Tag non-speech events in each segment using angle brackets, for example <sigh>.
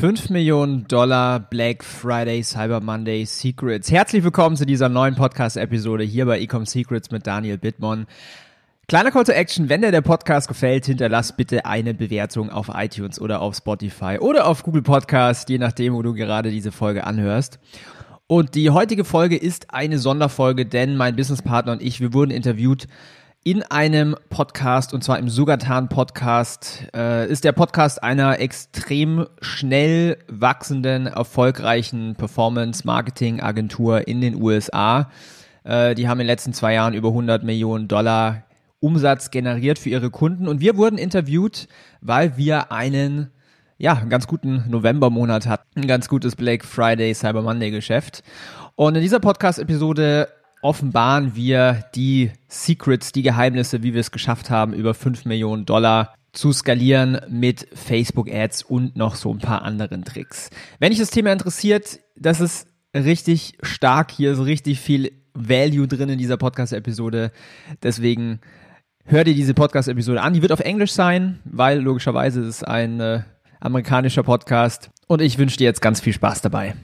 5 Millionen Dollar Black Friday Cyber Monday Secrets. Herzlich willkommen zu dieser neuen Podcast-Episode hier bei Ecom Secrets mit Daniel Bittmann. Kleiner Call to Action, wenn dir der Podcast gefällt, hinterlass bitte eine Bewertung auf iTunes oder auf Spotify oder auf Google Podcast, je nachdem, wo du gerade diese Folge anhörst. Und die heutige Folge ist eine Sonderfolge, denn mein Businesspartner und ich, wir wurden interviewt in einem Podcast, und zwar im Sugatan Podcast, äh, ist der Podcast einer extrem schnell wachsenden, erfolgreichen Performance-Marketing-Agentur in den USA. Äh, die haben in den letzten zwei Jahren über 100 Millionen Dollar Umsatz generiert für ihre Kunden. Und wir wurden interviewt, weil wir einen ja, einen ganz guten Novembermonat hatten, ein ganz gutes Black Friday, Cyber Monday Geschäft. Und in dieser Podcast-Episode offenbaren wir die Secrets, die Geheimnisse, wie wir es geschafft haben, über 5 Millionen Dollar zu skalieren mit Facebook Ads und noch so ein paar anderen Tricks. Wenn dich das Thema interessiert, das ist richtig stark. Hier ist richtig viel Value drin in dieser Podcast-Episode. Deswegen hör dir diese Podcast-Episode an. Die wird auf Englisch sein, weil logischerweise ist es ein äh, amerikanischer Podcast. Und ich wünsche dir jetzt ganz viel Spaß dabei.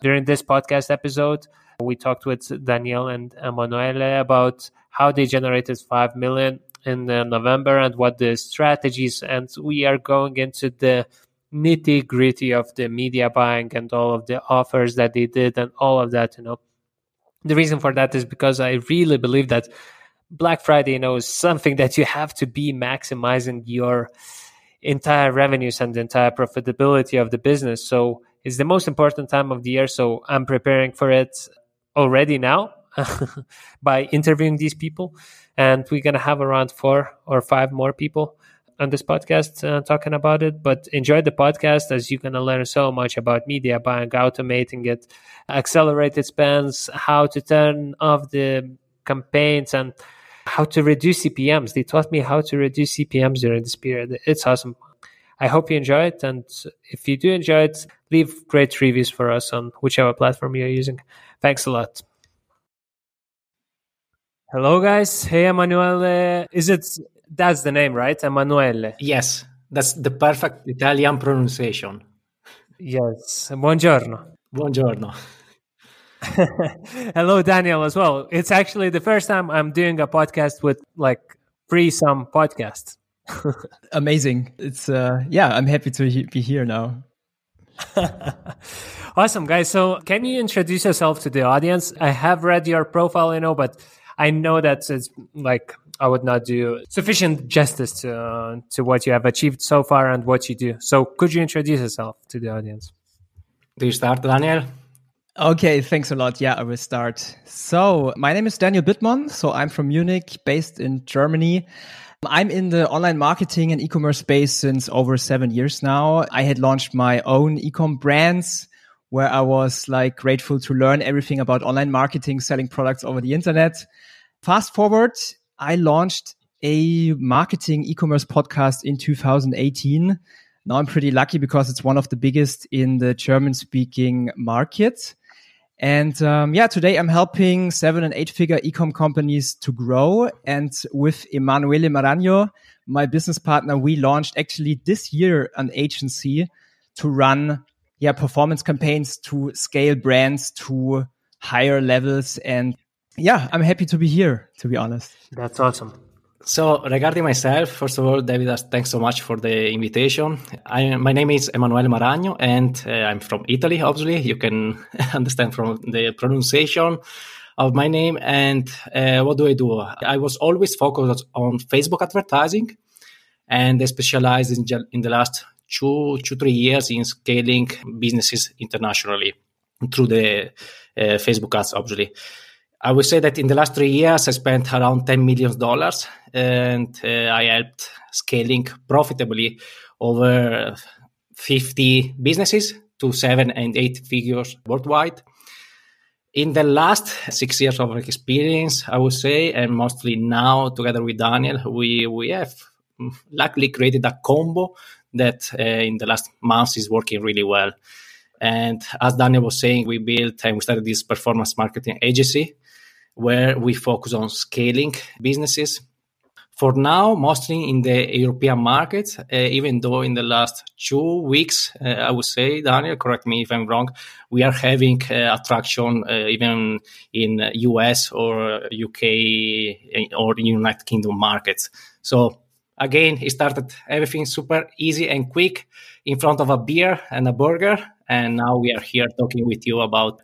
During this podcast episode, We talked with Daniel and Emanuele about how they generated 5 million in November and what the strategies and we are going into the nitty gritty of the media buying and all of the offers that they did and all of that, you know. The reason for that is because I really believe that Black Friday, you know, is something that you have to be maximizing your entire revenues and the entire profitability of the business. So it's the most important time of the year. So I'm preparing for it already now <laughs> by interviewing these people. And we're going to have around four or five more people on this podcast uh, talking about it. But enjoy the podcast as you're going to learn so much about media buying, automating it, accelerated spends, how to turn off the campaigns, and how to reduce CPMs. They taught me how to reduce CPMs during this period. It's awesome. I hope you enjoy it. And if you do enjoy it, leave great reviews for us on whichever platform you're using. Thanks a lot. Hello, guys. Hey, Emanuele. Is it that's the name, right? Emanuele. Yes, that's the perfect Italian pronunciation. Yes. Buongiorno. Buongiorno. <laughs> Hello, Daniel, as well. It's actually the first time I'm doing a podcast with like free some podcasts. <laughs> Amazing. It's uh yeah, I'm happy to be here now. <laughs> awesome, guys. So, can you introduce yourself to the audience? I have read your profile, you know, but I know that it's like I would not do sufficient justice to uh, to what you have achieved so far and what you do. So, could you introduce yourself to the audience? Do you start, Daniel? Okay, thanks a lot. Yeah, I will start. So, my name is Daniel Bittmann. So, I'm from Munich, based in Germany. I'm in the online marketing and e-commerce space since over seven years now. I had launched my own e-com brands where I was like grateful to learn everything about online marketing, selling products over the internet. Fast forward, I launched a marketing e-commerce podcast in 2018. Now I'm pretty lucky because it's one of the biggest in the German speaking market. And um, yeah, today I'm helping seven and eight figure ecom companies to grow. And with Emanuele Maragno, my business partner, we launched actually this year an agency to run yeah performance campaigns to scale brands to higher levels. And yeah, I'm happy to be here. To be honest, that's awesome. So, regarding myself, first of all, David, thanks so much for the invitation. I, my name is Emanuele Maragno, and uh, I'm from Italy, obviously. You can <laughs> understand from the pronunciation of my name. And uh, what do I do? I was always focused on Facebook advertising, and I specialized in, in the last two, two, three years in scaling businesses internationally through the uh, Facebook ads, obviously. I would say that in the last three years, I spent around $10 million and uh, I helped scaling profitably over 50 businesses to seven and eight figures worldwide. in the last six years of experience, I would say, and mostly now together with Daniel, we we have luckily created a combo that uh, in the last months is working really well. And as Daniel was saying, we built and we started this performance marketing agency where we focus on scaling businesses for now, mostly in the European market, uh, even though in the last two weeks, uh, I would say, Daniel, correct me if I'm wrong, we are having uh, attraction uh, even in US or UK or United Kingdom markets. So again, it started everything super easy and quick in front of a beer and a burger. And now we are here talking with you about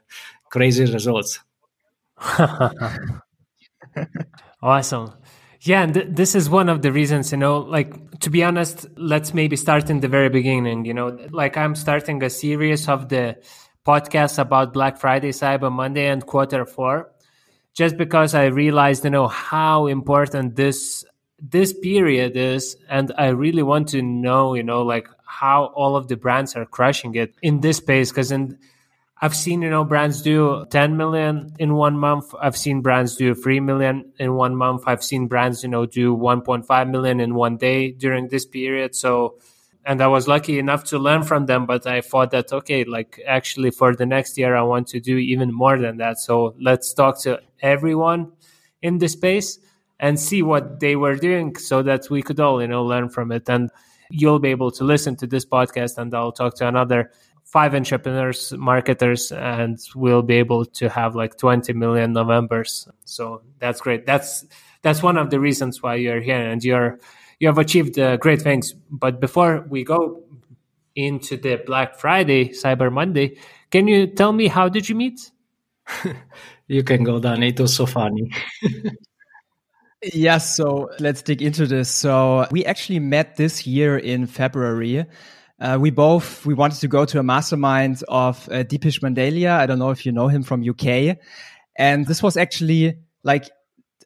crazy results. <laughs> awesome. Yeah, and th- this is one of the reasons, you know, like to be honest, let's maybe start in the very beginning, you know, like I'm starting a series of the podcasts about Black Friday, Cyber Monday, and quarter four, just because I realized, you know, how important this this period is and i really want to know you know like how all of the brands are crushing it in this space because in I've seen, you know, brands do 10 million in one month. I've seen brands do 3 million in one month. I've seen brands, you know, do 1.5 million in one day during this period. So, and I was lucky enough to learn from them, but I thought that, okay, like actually for the next year, I want to do even more than that. So let's talk to everyone in the space and see what they were doing so that we could all, you know, learn from it. And you'll be able to listen to this podcast and I'll talk to another five entrepreneurs, marketers, and we'll be able to have like 20 million Novembers. So that's great. That's that's one of the reasons why you're here, and you're you have achieved uh, great things. But before we go into the Black Friday, Cyber Monday, can you tell me how did you meet? <laughs> you can go, Dan. It was so funny. <laughs> Yes, so let's dig into this. So we actually met this year in February uh, we both we wanted to go to a mastermind of uh, Depesh Mandalia. I don't know if you know him from UK, and this was actually like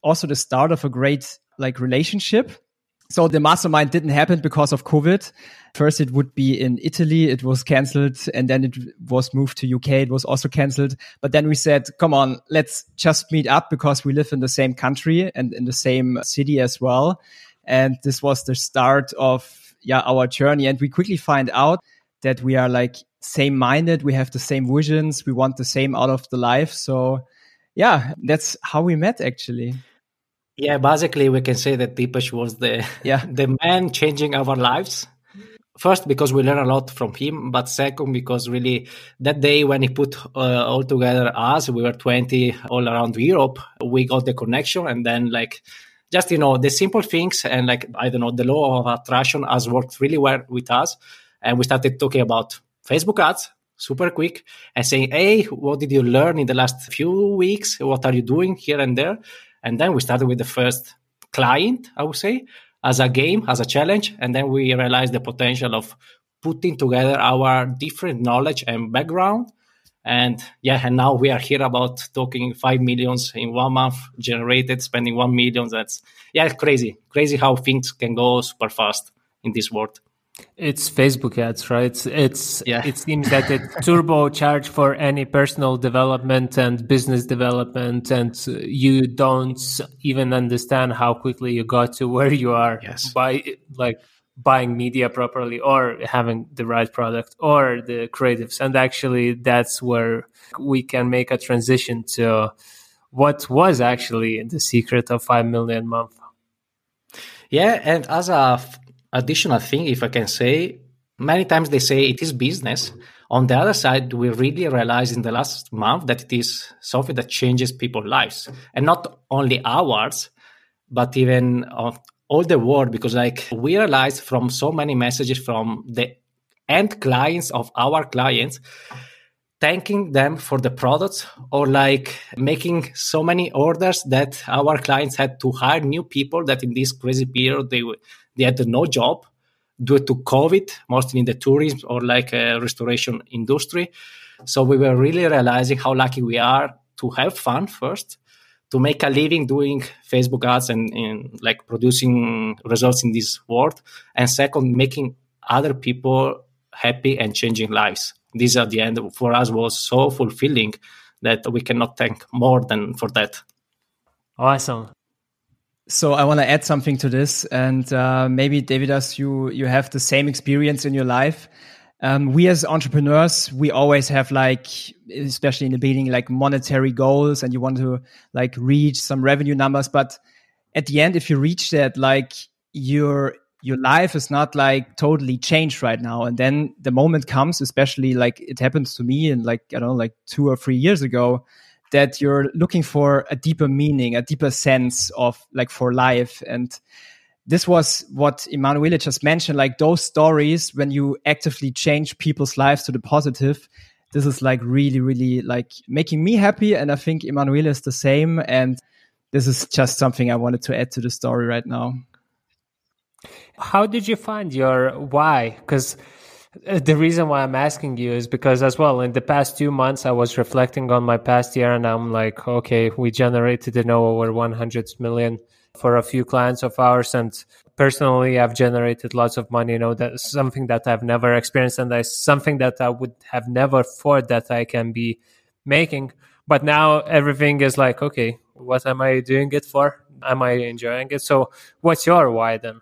also the start of a great like relationship. So the mastermind didn't happen because of COVID. First, it would be in Italy. It was cancelled, and then it was moved to UK. It was also cancelled. But then we said, "Come on, let's just meet up because we live in the same country and in the same city as well." And this was the start of yeah our journey. And we quickly find out that we are like same minded we have the same visions. We want the same out of the life. So yeah that's how we met actually. Yeah basically we can say that Depesh was the yeah. <laughs> the man changing our lives. First because we learn a lot from him but second because really that day when he put uh, all together us we were 20 all around europe. We got the connection and then like just you know the simple things and like i don't know the law of attraction has worked really well with us. And we started talking about facebook ads super quick and saying hey what did you learn in the last few weeks? What are you doing here and there? And then we started with the first client i would say as a game as a challenge. And then we realized the potential of putting together our different knowledge and background and yeah, and now we are here about talking five millions in one month generated, spending one million. That's yeah, crazy, crazy how things can go super fast in this world. It's Facebook ads, right? It's, it's yeah. it seems that it <laughs> turbocharge for any personal development and business development, and you don't even understand how quickly you got to where you are yes. by like buying media properly or having the right product or the creatives. And actually that's where we can make a transition to what was actually the secret of 5 million month. Yeah and as a f- additional thing if i can say many times they say it is business. On the other side we really realized in the last month that it is something that changes people's lives. And not only ours but even all the world because like we realized from so many messages from the end clients of our clients thanking them for the products or like making so many orders that our clients had to hire new people that in this crazy period they they had no job due to covid mostly in the tourism or like a restoration industry. So we were really realizing how lucky we are to have fun first to make a living doing Facebook ads and, and like producing results in this world. And second, making other people happy and changing lives. This at the end for us was so fulfilling that we cannot thank more than for that. Awesome. So I want to add something to this, and uh, maybe Davidas, you you have the same experience in your life. Um, we as entrepreneurs, we always have like, especially in the beginning, like monetary goals, and you want to like reach some revenue numbers. But at the end, if you reach that, like your your life is not like totally changed right now. And then the moment comes, especially like it happens to me, and like I don't know, like two or three years ago, that you're looking for a deeper meaning, a deeper sense of like for life. And this was what Emanuele just mentioned, like those stories when you actively change people's lives to the positive. This is like really, really like making me happy. And I think Emanuele is the same. And this is just something I wanted to add to the story right now. How did you find your why? Because uh, the reason why I'm asking you is because, as well, in the past two months, I was reflecting on my past year and I'm like, okay, we generated know over 100 million for a few clients of ours. And personally, I've generated lots of money. You know, that's something that I've never experienced and that's something that I would have never thought that I can be making. But now everything is like, okay, what am I doing it for? Am I enjoying it? So, what's your why then?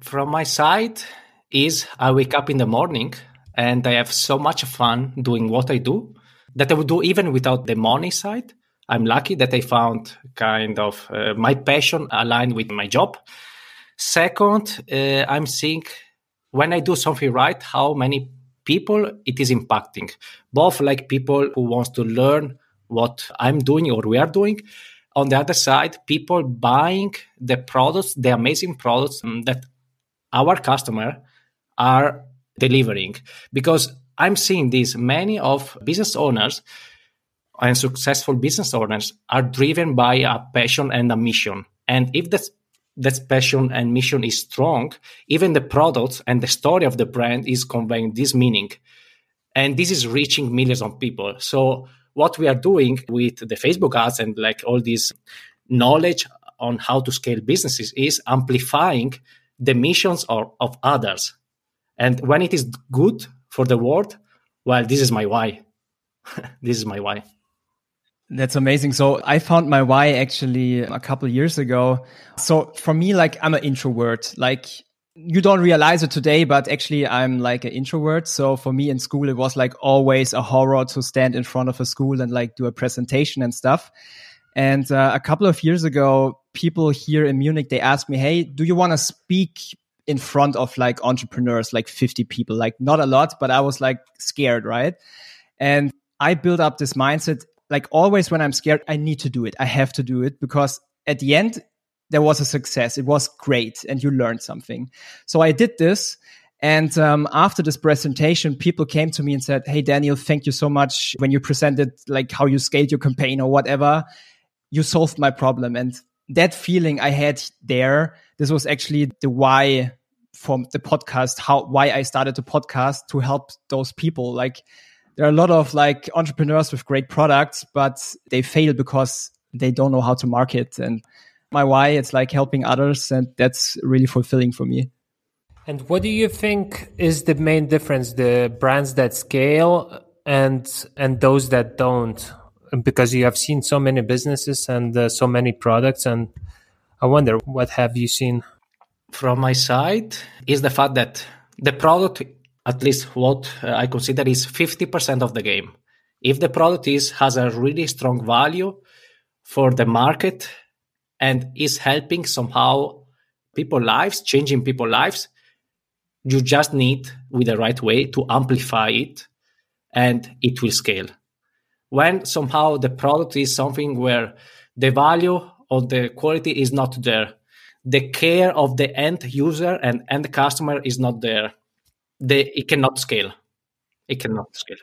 From my side, is I wake up in the morning and I have so much fun doing what I do that I would do even without the money side. I'm lucky that I found kind of uh, my passion aligned with my job. Second, uh, I'm seeing when I do something right, how many people it is impacting. Both like people who wants to learn what I'm doing or we are doing. On the other side, people buying the products, the amazing products that our customer are delivering because i'm seeing this many of business owners and successful business owners are driven by a passion and a mission and if that that passion and mission is strong even the products and the story of the brand is conveying this meaning and this is reaching millions of people so what we are doing with the facebook ads and like all this knowledge on how to scale businesses is amplifying the missions of, of others and when it is good for the world, well, this is my why. <laughs> this is my why. That's amazing. So I found my why actually a couple years ago. So for me, like I'm an introvert. Like you don't realize it today, but actually I'm like an introvert. So for me in school, it was like always a horror to stand in front of a school and like do a presentation and stuff. And uh, a couple of years ago, people here in Munich, they asked me, Hey, do you want to speak in front of like entrepreneurs, like 50 people, like not a lot, but I was like scared, right? And I built up this mindset like always when I'm scared, I need to do it. I have to do it because at the end, there was a success. It was great and you learned something. So I did this. And um, after this presentation, people came to me and said, Hey, Daniel, thank you so much. When you presented like how you scaled your campaign or whatever, you solved my problem. And that feeling I had there, this was actually the why from the podcast, how why I started the podcast to help those people. Like there are a lot of like entrepreneurs with great products, but they fail because they don't know how to market. And my why, it's like helping others, and that's really fulfilling for me. And what do you think is the main difference? The brands that scale and and those that don't, because you have seen so many businesses and uh, so many products, and I wonder what have you seen from my side is the fact that the product, at least what uh, I consider, is 50% of the game. If the product is has a really strong value for the market and is helping somehow people lives, changing people lives, you just need with the right way to amplify it and it will scale. When somehow the product is something where the value or the quality is not there, the care of the end user and end customer is not there. The, it cannot scale. It cannot scale.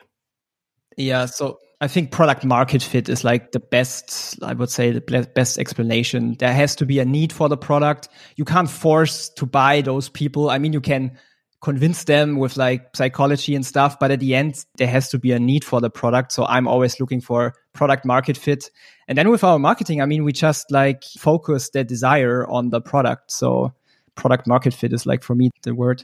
Yeah. So I think product market fit is like the best, I would say, the best explanation. There has to be a need for the product. You can't force to buy those people. I mean, you can convince them with like psychology and stuff, but at the end, there has to be a need for the product. So I'm always looking for product market fit. And then with our marketing, I mean, we just like focus the desire on the product. So product market fit is like for me the word.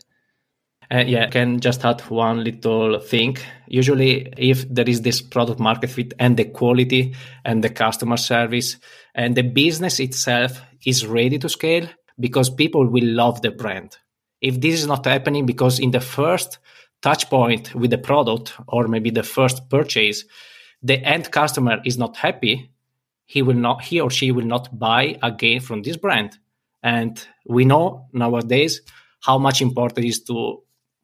Uh, yeah, I can just add one little thing. Usually, if there is this product market fit and the quality and the customer service and the business itself is ready to scale because people will love the brand. If this is not happening because in the first touch point with the product or maybe the first purchase, the end customer is not happy, he will not he or she will not buy again from this brand. And we know nowadays how much important it is to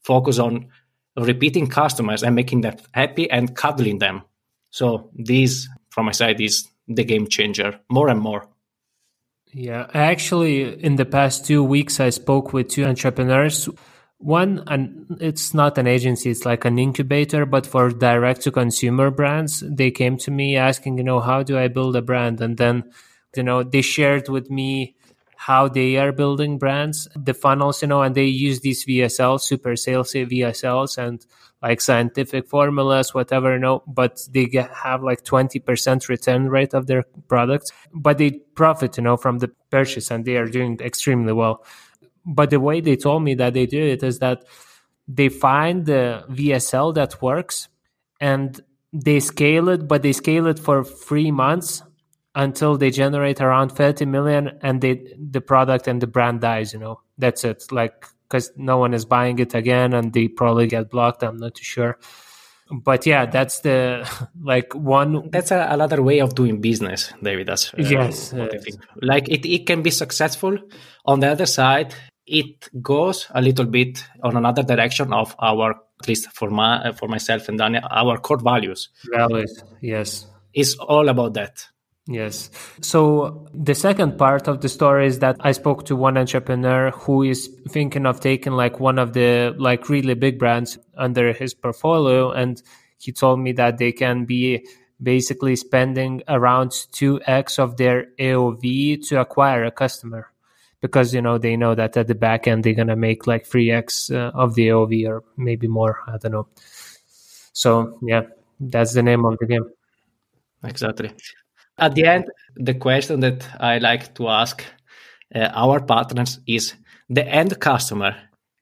focus on repeating customers and making them happy and cuddling them. So this, from my side, is the game changer more and more. Yeah, actually, in the past two weeks, I spoke with two entrepreneurs. One, and it's not an agency; it's like an incubator, but for direct to consumer brands. They came to me asking, you know, how do I build a brand? And then, you know, they shared with me how they are building brands, the funnels, you know, and they use these VSLs, super sales VSLs, and like scientific formulas, whatever, you know, but they get, have like 20% return rate of their products, but they profit, you know, from the purchase and they are doing extremely well. But the way they told me that they do it is that they find the VSL that works and they scale it, but they scale it for three months until they generate around 30 million and they the product and the brand dies you know? That's it. Like because no one is buying it again and they probably get blocked i'm not too sure. But yeah that's the <laughs> like one that's a, another way of doing business david. That's uh, yes like it, it can be successful. On the other side it goes a little bit on another direction of our at least for my for myself and Daniel, our core values. Values yes. It's all about that Yes. So the second part of the story is that I spoke to one entrepreneur who is thinking of taking like one of the like really big brands under his portfolio. And he told me that they can be basically spending around 2x of their AOV to acquire a customer because, you know, they know that at the back end, they're going to make like 3x uh, of the AOV or maybe more. I don't know. So yeah, that's the name of the game. Exactly. At the end, the question that I like to ask uh, our partners is the end customer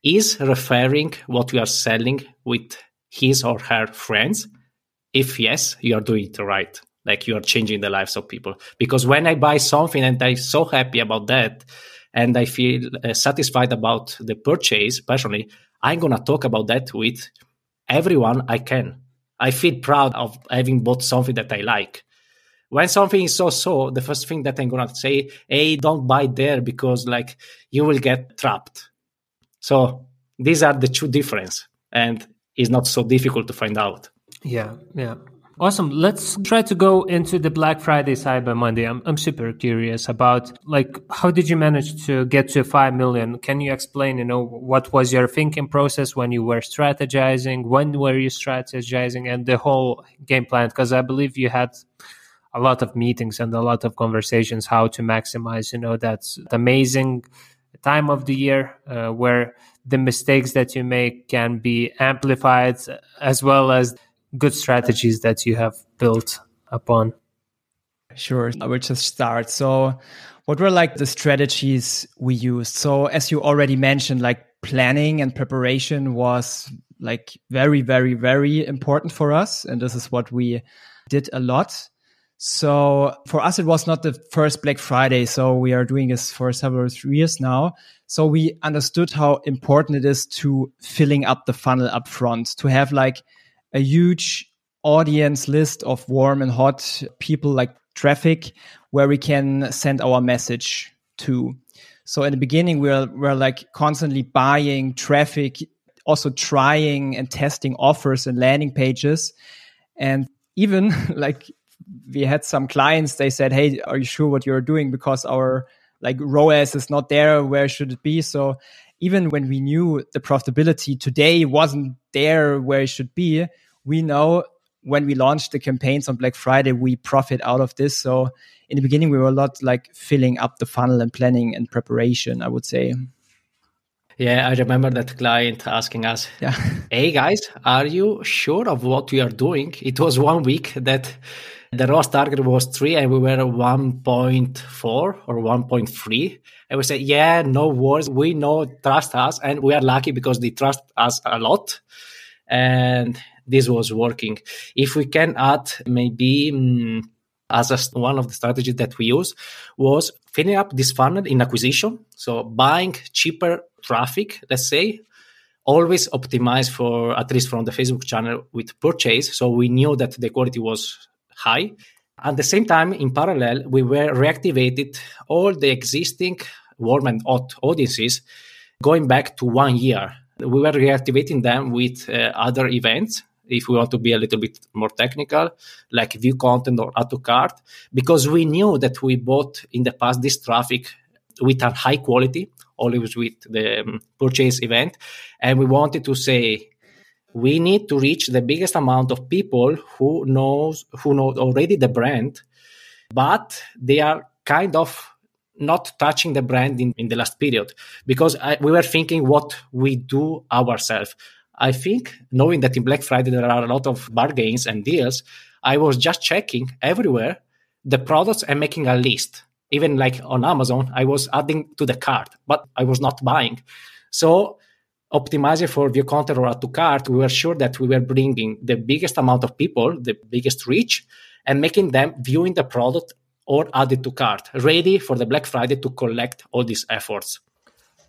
is referring what we are selling with his or her friends? If yes, you are doing it right. Like you are changing the lives of people. Because when I buy something and I'm so happy about that, and I feel uh, satisfied about the purchase personally, I'm going to talk about that with everyone I can. I feel proud of having bought something that I like when something is so so the first thing that i'm gonna say hey don't buy there because like you will get trapped so these are the two difference and it's not so difficult to find out yeah yeah Awesome. Let's try to go into the Black Friday Cyber Monday. I'm, I'm super curious about like how did you manage to get to 5 million? Can you explain, you know, what was your thinking process when you were strategizing? When were you strategizing and the whole game plan? Because I believe you had a lot of meetings and a lot of conversations how to maximize you know that's amazing time of the year uh, where the mistakes that you make can be amplified as well as good strategies that you have built upon. Sure i will just start. So what were like the strategies we used? So as you already mentioned like planning and preparation was like very very very important for us and this is what we did a lot so for us, it was not the first Black Friday. So we are doing this for several years now. So we understood how important it is to filling up the funnel up front, to have like a huge audience list of warm and hot people like traffic where we can send our message to. So in the beginning, we're, we're like constantly buying traffic, also trying and testing offers and landing pages. And even <laughs> like we had some clients they said hey are you sure what you're doing because our like ROAS is not there where should it be so even when we knew the profitability today wasn't there where it should be we know when we launched the campaigns on Black Friday we profit out of this so in the beginning we were a lot like filling up the funnel and planning and preparation I would say Yeah, I remember that client asking us, Yeah. <laughs> "Hey guys, are you sure of what we are doing?" It was one week that the ROAS target was three, and we were one point four or one point three. And we said, "Yeah, no worries. We know, trust us, and we are lucky because they trust us a lot." And this was working. If we can add maybe. mm, as a, one of the strategies that we use was filling up this funnel in acquisition. So buying cheaper traffic, let's say, always optimize for at least from the Facebook channel with purchase. So we knew that the quality was high. At the same time, in parallel, we were reactivated all the existing warm and hot audiences going back to one year. We were reactivating them with uh, other events if we want to be a little bit more technical, like view content or add to cart, because we knew that we bought in the past this traffic with a high quality, always with the um, purchase event. And we wanted to say, we need to reach the biggest amount of people who knows who know already the brand, but they are kind of not touching the brand in, in the last period because I, we were thinking what we do ourselves I think knowing that in Black Friday there are a lot of bargains and deals, I was just checking everywhere the products and making a list. Even like on Amazon, I was adding to the cart, but I was not buying. So optimizing for view content or add to cart, we were sure that we were bringing the biggest amount of people, the biggest reach, and making them viewing the product or add it to cart, ready for the Black Friday to collect all these efforts.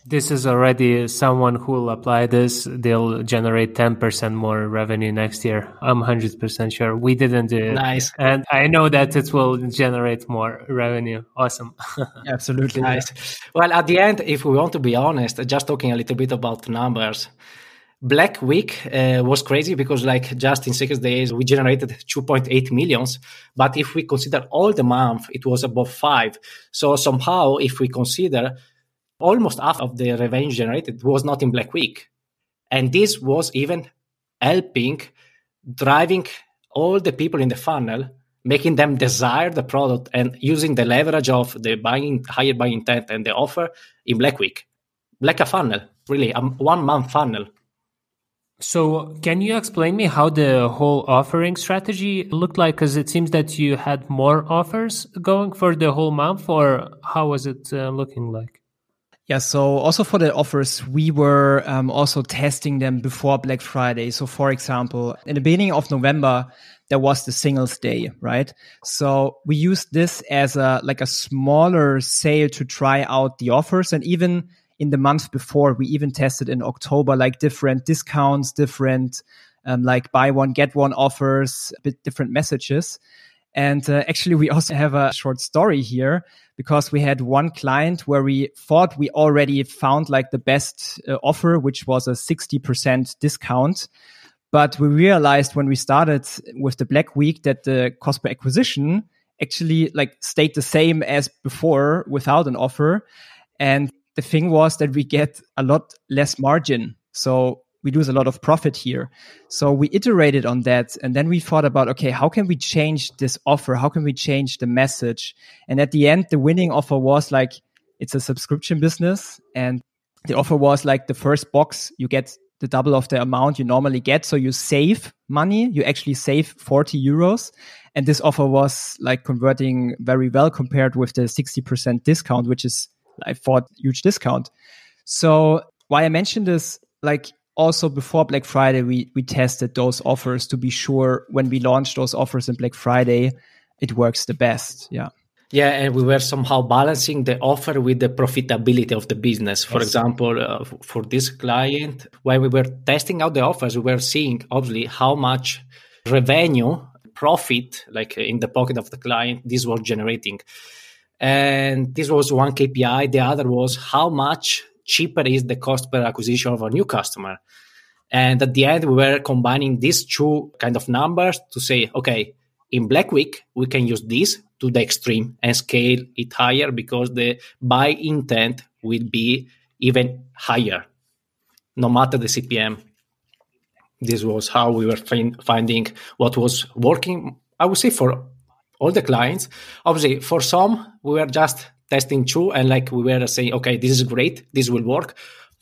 This is already someone who will apply this. They'll generate 10% more revenue next year. I'm 100% sure. We didn't do it. Nice. And I know that it will generate more revenue. Awesome. <laughs> Absolutely. Nice. Well, at the end, if we want to be honest, just talking a little bit about numbers, Black Week uh, was crazy because, like, just in six days, we generated 2.8 millions. But if we consider all the month, it was above five. So somehow, if we consider almost half of the revenue generated was not in Black Week. And this was even helping driving all the people in the funnel, making them desire the product and using the leverage of the buying higher buying intent and the offer in Black Week. Like a funnel, really, a one month funnel. So, can you explain me how the whole offering strategy looked like? Because it seems that you had more offers going for the whole month, or how was it uh, looking like? Yeah, so also for the offers, we were um, also testing them before Black Friday. So, for example, in the beginning of November, there was the Singles Day, right? So we used this as a like a smaller sale to try out the offers, and even in the month before, we even tested in October like different discounts, different um, like buy one get one offers, a bit different messages. And uh, actually, we also have a short story here because we had one client where we thought we already found like the best uh, offer, which was a 60% discount. But we realized when we started with the Black Week that the cost per acquisition actually like stayed the same as before without an offer. And the thing was that we get a lot less margin. So we lose a lot of profit here. So we iterated on that and then we thought about, okay, how can we change this offer? How can we change the message? And at the end, the winning offer was like, it's a subscription business and the offer was like the first box you get the double of the amount you normally get. So you save money. You actually save 40 euros. And this offer was like converting very well compared with the 60% discount, which is I thought huge discount. So why I mentioned this, like also before Black Friday, we we tested those offers to be sure when we launched those offers in Black Friday, it works the best. Yeah. Yeah, and we were somehow balancing the offer with the profitability of the business. For yes. example, uh, for this client, when we were testing out the offers, we were seeing obviously how much revenue, profit, like in the pocket of the client, this was generating. And this was one KPI. The other was how much cheaper is the cost per acquisition of a new customer. And at the end, we were combining these two kind of numbers to say, okay, in Black Week, we can use this to the extreme and scale it higher because the buy intent will be even higher, no matter the CPM. This was how we were find, finding what was working, I would say, for all the clients. Obviously, for some, we were just testing two and like we were saying, okay, this is great, this will work.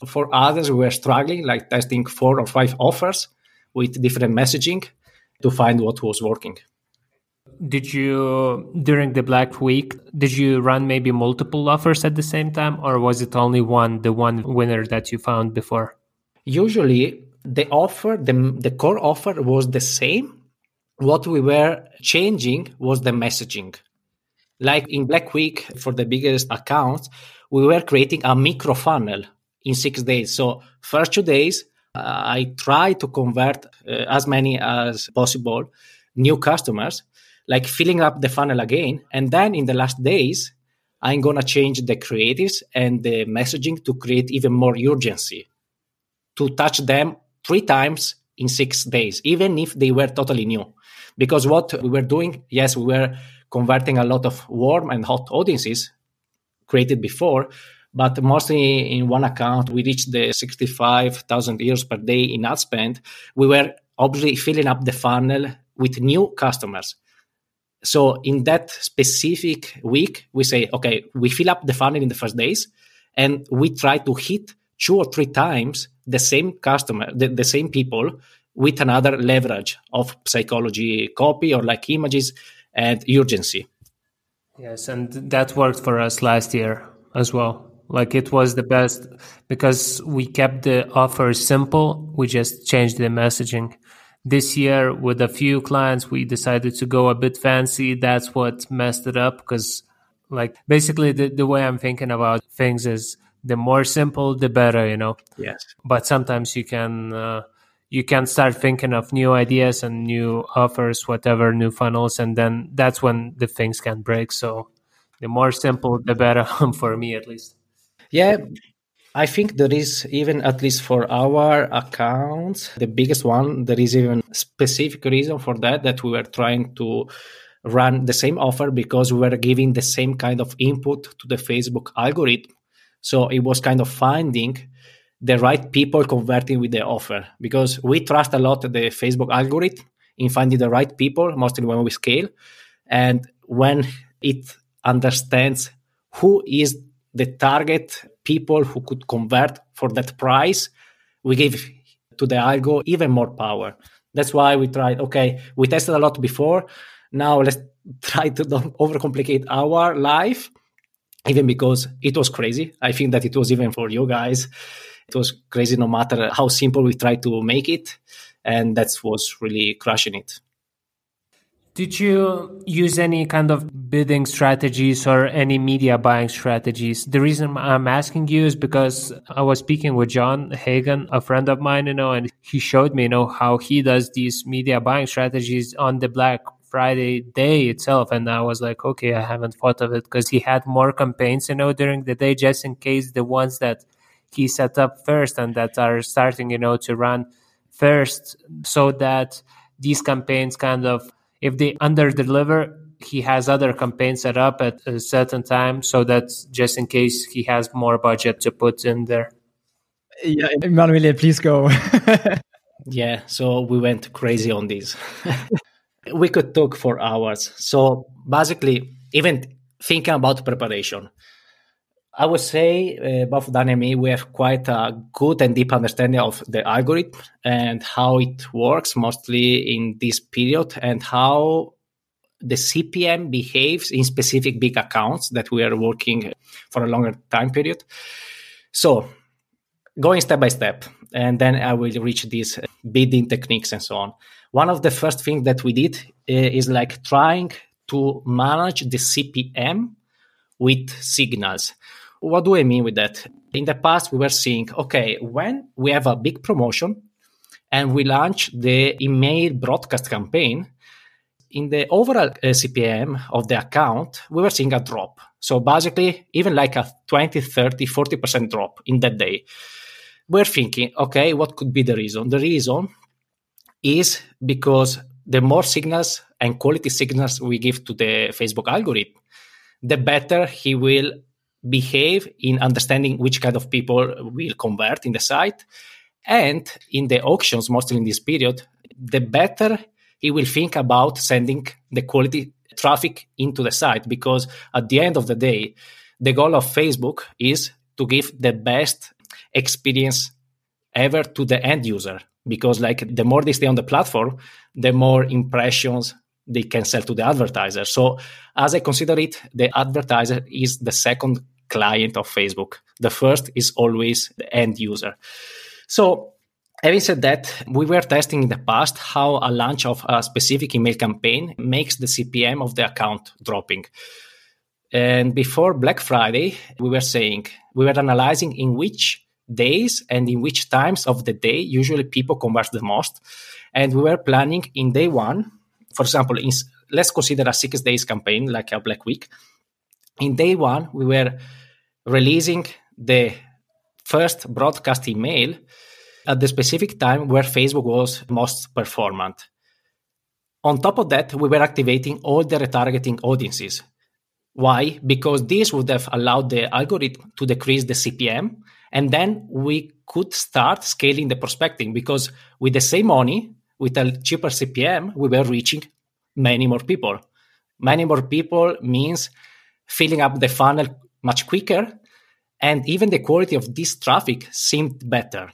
For others, we were struggling, like testing four or five offers with different messaging to find what was working. Did you, during the Black Week, did you run maybe multiple offers at the same time, or was it only one, the one winner that you found before? Usually, the offer, the, the core offer was the same. What we were changing was the messaging. Like in Black Week, for the biggest accounts, we were creating a micro funnel in six days. So, first two days, uh, I try to convert uh, as many as possible new customers, like filling up the funnel again. And then in the last days, I'm to change the creatives and the messaging to create even more urgency to touch them three times in six days, even if they were totally new. Because what we were doing, yes, we were converting a lot of warm and hot audiences created before, but mostly in one account, we reached the 65,000 euros per day in ad spend. We were obviously filling up the funnel with new customers. So in that specific week, we say, okay, we fill up the funnel in the first days and we try to hit two or three times the same customer, the, the same people with another leverage of psychology copy or like images and urgency. Yes, and that worked for us last year as well. Like it was the best because we kept the offer simple. We just changed the messaging. This year, with a few clients, we decided to go a bit fancy. That's what messed it up because, like, basically, the, the way I'm thinking about things is the more simple, the better, you know? Yes. But sometimes you can. Uh, you can start thinking of new ideas and new offers, whatever, new funnels, and then that's when the things can break. So the more simple, the better <laughs> um, for me, at least. Yeah, I think there is even at least for our accounts, the biggest one, there is even specific reason for that that we were trying to run the same offer because we were giving the same kind of input to the Facebook algorithm. So it was kind of finding the right people converting with the offer because we trust a lot the Facebook algorithm in finding the right people, mostly when we scale. And when it understands who is the target people who could convert for that price, we give to the algo even more power. That's why we tried, okay, we tested a lot before. Now let's <laughs> try to don't overcomplicate our life, even because it was crazy. I think that it was even for you guys it was crazy no matter how simple we tried to make it. And that was really crushing it. Did you use any kind of bidding strategies or any media buying strategies? The reason I'm asking you is because I was speaking with John Hagen, a friend of mine, you know, and he showed me, you know, how he does these media buying strategies on the Black Friday day itself. And I was like, okay, I haven't thought of it because he had more campaigns, you know, during the day, just in case the ones that he set up first and that are starting, you know, to run first so that these campaigns kind of, if they under deliver, he has other campaigns set up at a certain time so that just in case he has more budget to put in there. Yeah, Emanuele, please go. <laughs> yeah, so we went crazy on this. <laughs> we could talk for hours. So basically, even thinking about preparation, I would say uh, both Dan and me, we have quite a good and deep understanding of the algorithm and how it works, mostly in this period, and how the CPM behaves in specific big accounts that we are working for a longer time period. So, going step by step, and then I will reach these bidding techniques and so on. One of the first things that we did uh, is like trying to manage the CPM with signals. What do I mean with that? In the past, we were seeing, okay, when we have a big promotion and we launch the email broadcast campaign, in the overall uh, CPM of the account, we were seeing a drop. So basically, even like a 20, 30, 40% drop in that day. We're thinking, okay, what could be the reason? The reason is because the more signals and quality signals we give to the Facebook algorithm, the better he will behave in understanding which kind of people will convert in the site. And in the auctions, mostly in this period, the better he will think about sending the quality traffic into the site because at the end of the day, the goal of Facebook is to give the best experience ever to the end user because like the more they stay on the platform the more impressions they can sell to the advertiser so as i consider it the advertiser is the second client of facebook the first is always the end user so Having said that, we were testing in the past how a launch of a specific email campaign makes the CPM of the account dropping. And before Black Friday, we were saying we were analyzing in which days and in which times of the day usually people convert the most. And we were planning in day one, for example, in, let's consider a six days campaign like a Black Week. In day one, we were releasing the first broadcast email at the specific time where Facebook was most performant. On top of that, we were activating all the retargeting audiences. Why? Because this would have allowed the algorithm to decrease the CPM, and then we could start scaling the prospecting because with the same money, with a cheaper CPM, we were reaching many more people. Many more people means filling up the funnel much quicker, and even the quality of this traffic seemed better.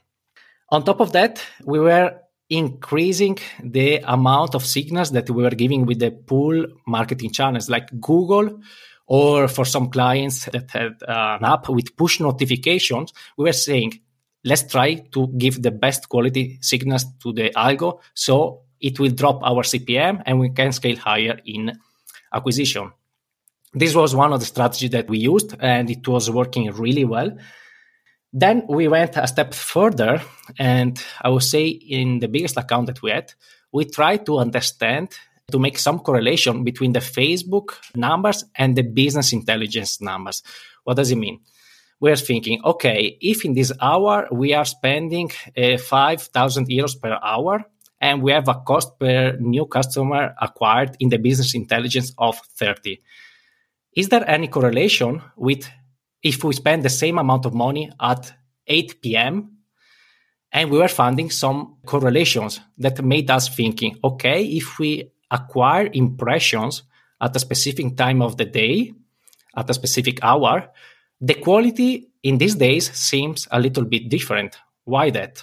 On top of that, we were increasing the amount of signals that we were giving with the pull marketing channels like Google or for some clients that had uh, an app with push notifications, we were saying, let's try to give the best quality signals to the algo so it will drop our CPM and we can scale higher in acquisition. This was one of the strategies that we used and it was working really well. Then we went a step further, and I would say in the biggest account that we had, we tried to understand to make some correlation between the Facebook numbers and the business intelligence numbers. What does it mean? We're thinking, okay, if in this hour we are spending uh, 5,000 euros per hour and we have a cost per new customer acquired in the business intelligence of 30, is there any correlation with if we spend the same amount of money at 8 p.m. and we were finding some correlations that made us thinking, okay, if we acquire impressions at a specific time of the day, at a specific hour, the quality in these days seems a little bit different. Why that?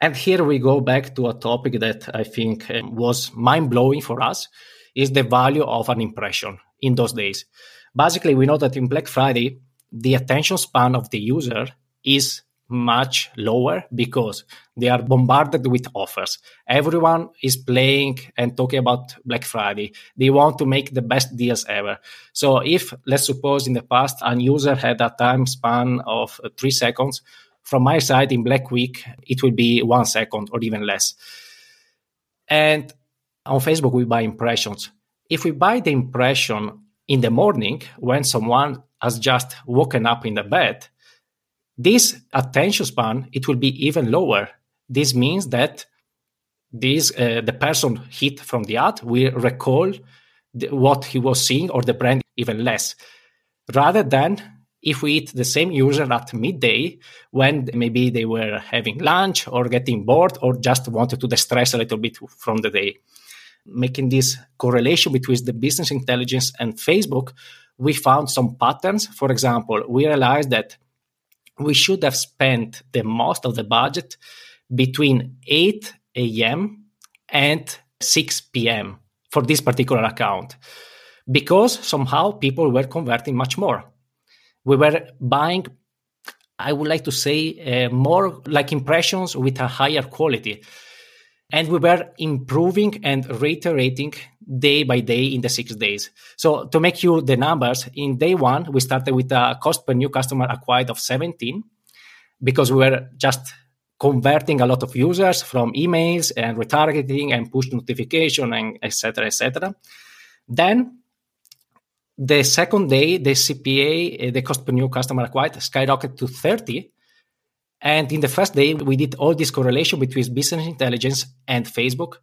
And here we go back to a topic that I think um, was mind blowing for us is the value of an impression in those days basically we know that in Black Friday, the attention span of the user is much lower because they are bombarded with offers. Everyone is playing and talking about Black Friday. They want to make the best deals ever. So if let's suppose in the past a user had a time span of three seconds, from my side in Black Week, it will be one second or even less. And on Facebook, we buy impressions. If we buy the impression in the morning when someone has just woken up in the bed, this attention span it will be even lower. This means that this uh, the person hit from the ad will recall the, what he was seeing or the brand even less, rather than if we hit the same user at midday when maybe they were having lunch or getting bored or just wanted to distress a little bit from the day making this correlation between the business intelligence and Facebook, we found some patterns. For example, we realized that we should have spent the most of the budget between 8 a.m. and 6 p.m. for this particular account because somehow people were converting much more. We were buying, I would like to say, uh, more like impressions with a higher quality and we were improving and reiterating day by day in the six days. So to make you the numbers, in day one, we started with a cost per new customer acquired of 17 because we were just converting a lot of users from emails and retargeting and push notification and etc. etc. Then the second day, the CPA, eh, the cost per new customer acquired, skyrocketed to 30 and in the first day, we did all this correlation between business intelligence and Facebook.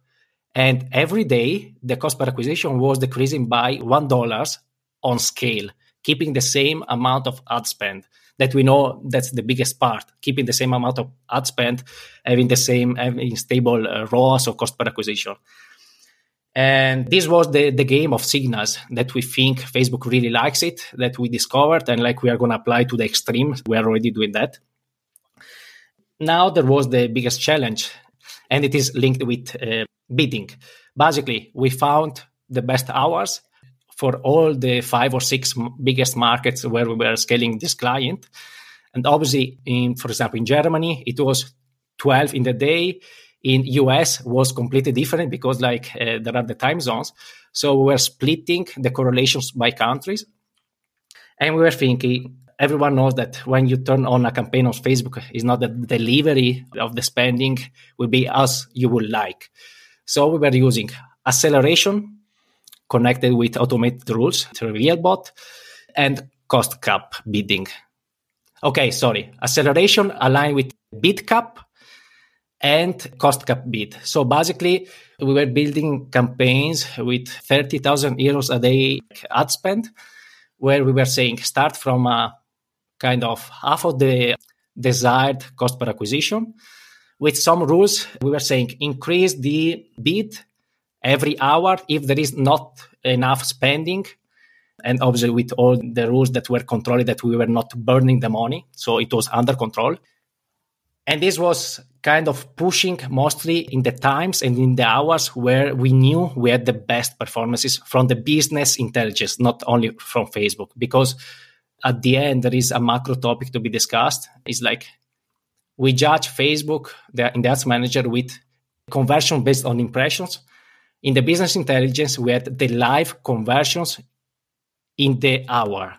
And every day, the cost per acquisition was decreasing by $1 on scale, keeping the same amount of ad spend that we know that's the biggest part, keeping the same amount of ad spend, having the same having stable uh, ROAS or cost per acquisition. And this was the, the game of signals that we think Facebook really likes it, that we discovered, and like we are going to apply to the extreme. We are already doing that. Now there was the biggest challenge, and it is linked with uh, bidding. Basically, we found the best hours for all the five or six biggest markets where we were scaling this client. And obviously, in for example, in Germany, it was 12 in the day. In US was completely different because like uh, there are the time zones. So we were splitting the correlations by countries. And we were thinking, everyone knows that when you turn on a campaign on Facebook, it's not the delivery of the spending will be as you would like. So we were using acceleration connected with automated rules, RevealBot, and cost cap bidding. Okay, sorry. Acceleration aligned with bid cap and cost cap bid. So basically, we were building campaigns with 30,000 euros a day ad spend, where we were saying start from a kind of half of the desired cost per acquisition. With some rules, we were saying increase the bid every hour if there is not enough spending. And obviously, with all the rules that were controlled, that we were not burning the money. So it was under control. And this was kind of pushing mostly in the times and in the hours where we knew we had the best performances from the business intelligence, not only from Facebook. Because at the end, there is a macro topic to be discussed. It's like we judge Facebook the, ads manager with conversion based on impressions. In the business intelligence, we had the live conversions in the hour.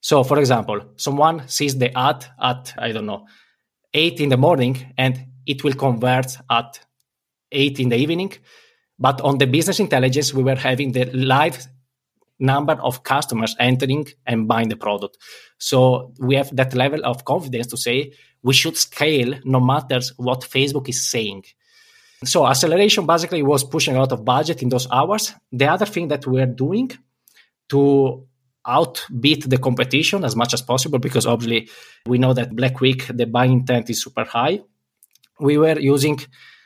So, for example, someone sees the ad at, I don't know, 8 in the morning and it will convert at 8 in the evening. But on the business intelligence, we were having the live number of customers entering and buying the product. So we have that level of confidence to say we should scale no matter what Facebook is saying. So acceleration basically was pushing a lot of budget in those hours. The other thing that we're doing to outbeat the competition as much as possible, because obviously we know that Black Week, the buying intent is super high. We were using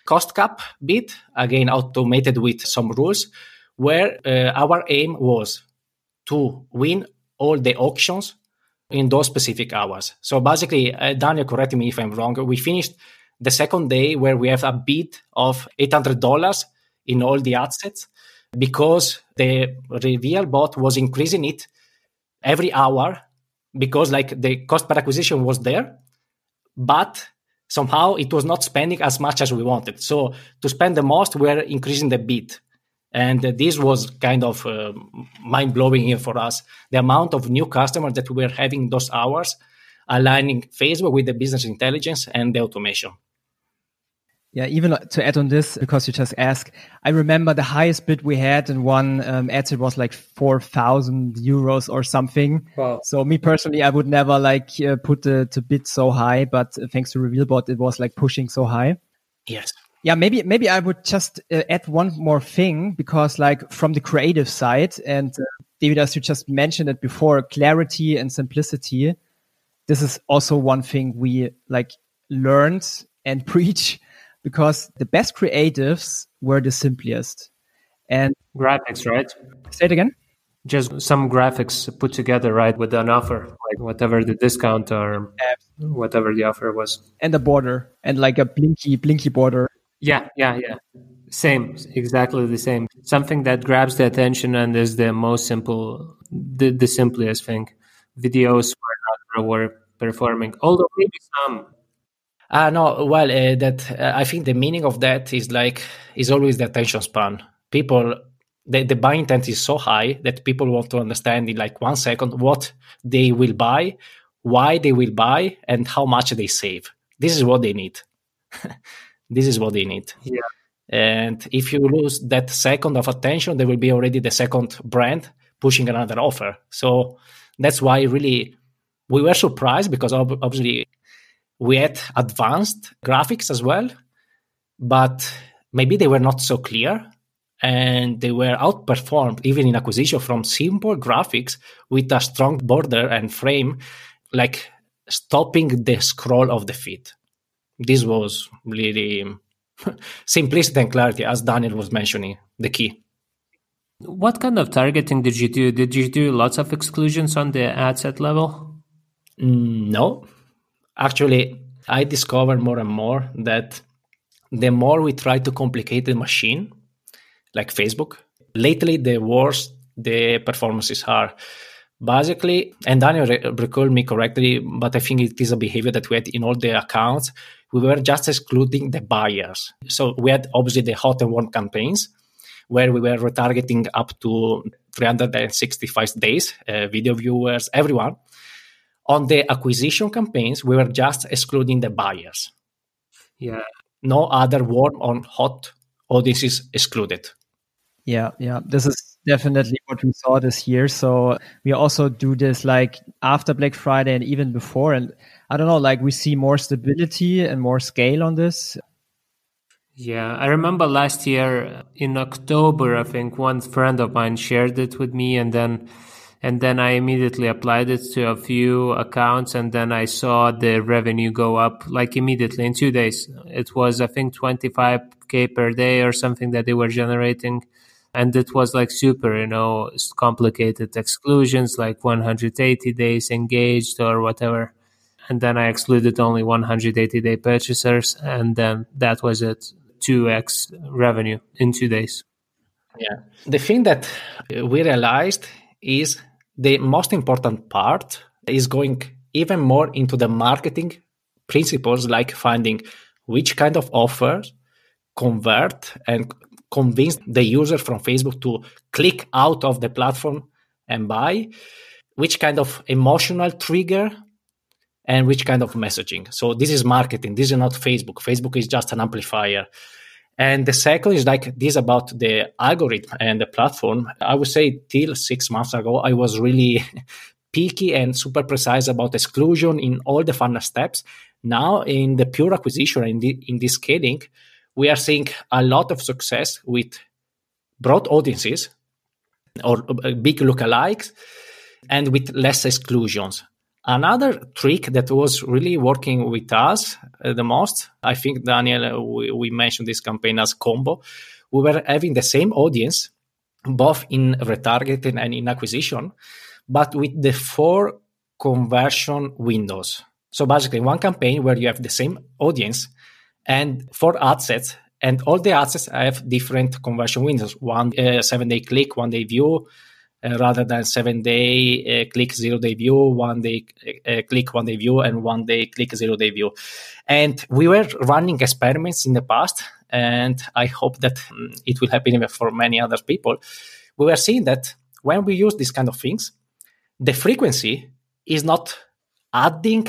cost cap bid, again, automated with some rules, where uh, our aim was to win all the auctions in those specific hours. So basically, uh, Daniel, correct me if I'm wrong, we finished the second day where we have a bid of $800 in all the assets because the RevealBot was increasing it every hour because like the cost per acquisition was there, but somehow it was not spending as much as we wanted. So to spend the most, we're increasing the bid. And this was kind of uh, mind blowing here for us. The amount of new customers that we were having those hours, aligning Facebook with the business intelligence and the automation. Yeah, even to add on this, because you just asked, I remember the highest bid we had in one um, ad set was like 4,000 euros or something. Wow. So me personally, I would never like uh, put the, the bid so high, but thanks to RevealBot, it was like pushing so high. Yes. Yeah, maybe maybe I would just uh, add one more thing because, like, from the creative side, and uh, David, as you just mentioned it before, clarity and simplicity. This is also one thing we like learned and <laughs> preach because the best creatives were the simplest. And graphics, right? Say it again. Just some graphics put together, right, with an offer, like whatever the discount or whatever the offer was, and a border, and like a blinky, blinky border. Yeah, yeah, yeah. Same, exactly the same. Something that grabs the attention and is the most simple, the, the simplest thing. Videos were not were performing, although maybe some. Uh, no, well, uh, that uh, I think the meaning of that is like is always the attention span. People, the, the buy intent is so high that people want to understand in like one second what they will buy, why they will buy, and how much they save. This is what they need. <laughs> This is what they need. Yeah. And if you lose that second of attention, there will be already the second brand pushing another offer. So that's why really we were surprised because obviously we had advanced graphics as well, but maybe they were not so clear and they were outperformed even in acquisition from simple graphics with a strong border and frame, like stopping the scroll of the feed this was really <laughs> simplicity and clarity, as Daniel was mentioning, the key. What kind of targeting did you do? Did you do lots of exclusions on the ad set level? Mm, no. Actually, I discover more and more that the more we try to complicate the machine, like Facebook, lately the worse the performances are. Basically, and Daniel recalled me correctly, but I think it is a behavior that we had in all the accounts. We were just excluding the buyers. So we had obviously the hot and warm campaigns where we were retargeting up to 365 days, uh, video viewers, everyone. On the acquisition campaigns, we were just excluding the buyers. Yeah. No other warm or hot audiences excluded. Yeah, yeah. This is definitely what we saw this year. So we also do this like after Black Friday and even before. And I don't know, like we see more stability and more scale on this. Yeah, I remember last year in October, I think one friend of mine shared it with me and then and then I immediately applied it to a few accounts and then I saw the revenue go up like immediately in 2 days. It was I think 25k per day or something that they were generating and it was like super, you know, complicated exclusions like 180 days engaged or whatever. And then I excluded only 180 day purchasers and then that was it 2x revenue in two days. Yeah. The thing that we realized is the most important part is going even more into the marketing principles, like finding which kind of offers convert and convince the user from Facebook to click out of the platform and buy, which kind of emotional trigger and which kind of messaging. So this is marketing. This is not Facebook. Facebook is just an amplifier. And the second is like this about the algorithm and the platform. I would say till six months ago, I was really <laughs> picky and super precise about exclusion in all the funnel steps. Now in the pure acquisition in, the, in this scaling, we are seeing a lot of success with broad audiences or uh, big lookalikes and with less exclusions. Another trick that was really working with us uh, the most, I think, Daniel, uh, we, we, mentioned this campaign as combo. We were having the same audience, both in retargeting and in acquisition, but with the four conversion windows. So basically, one campaign where you have the same audience and four ad sets, and all the ad sets have different conversion windows. One uh, seven day click, one day view, uh, rather than seven day uh, click zero day view, one day uh, click one day view, and one day click zero day view. And we were running experiments in the past, and I hope that um, it will happen even for many other people. We were seeing that when we use these kind of things, the frequency is not adding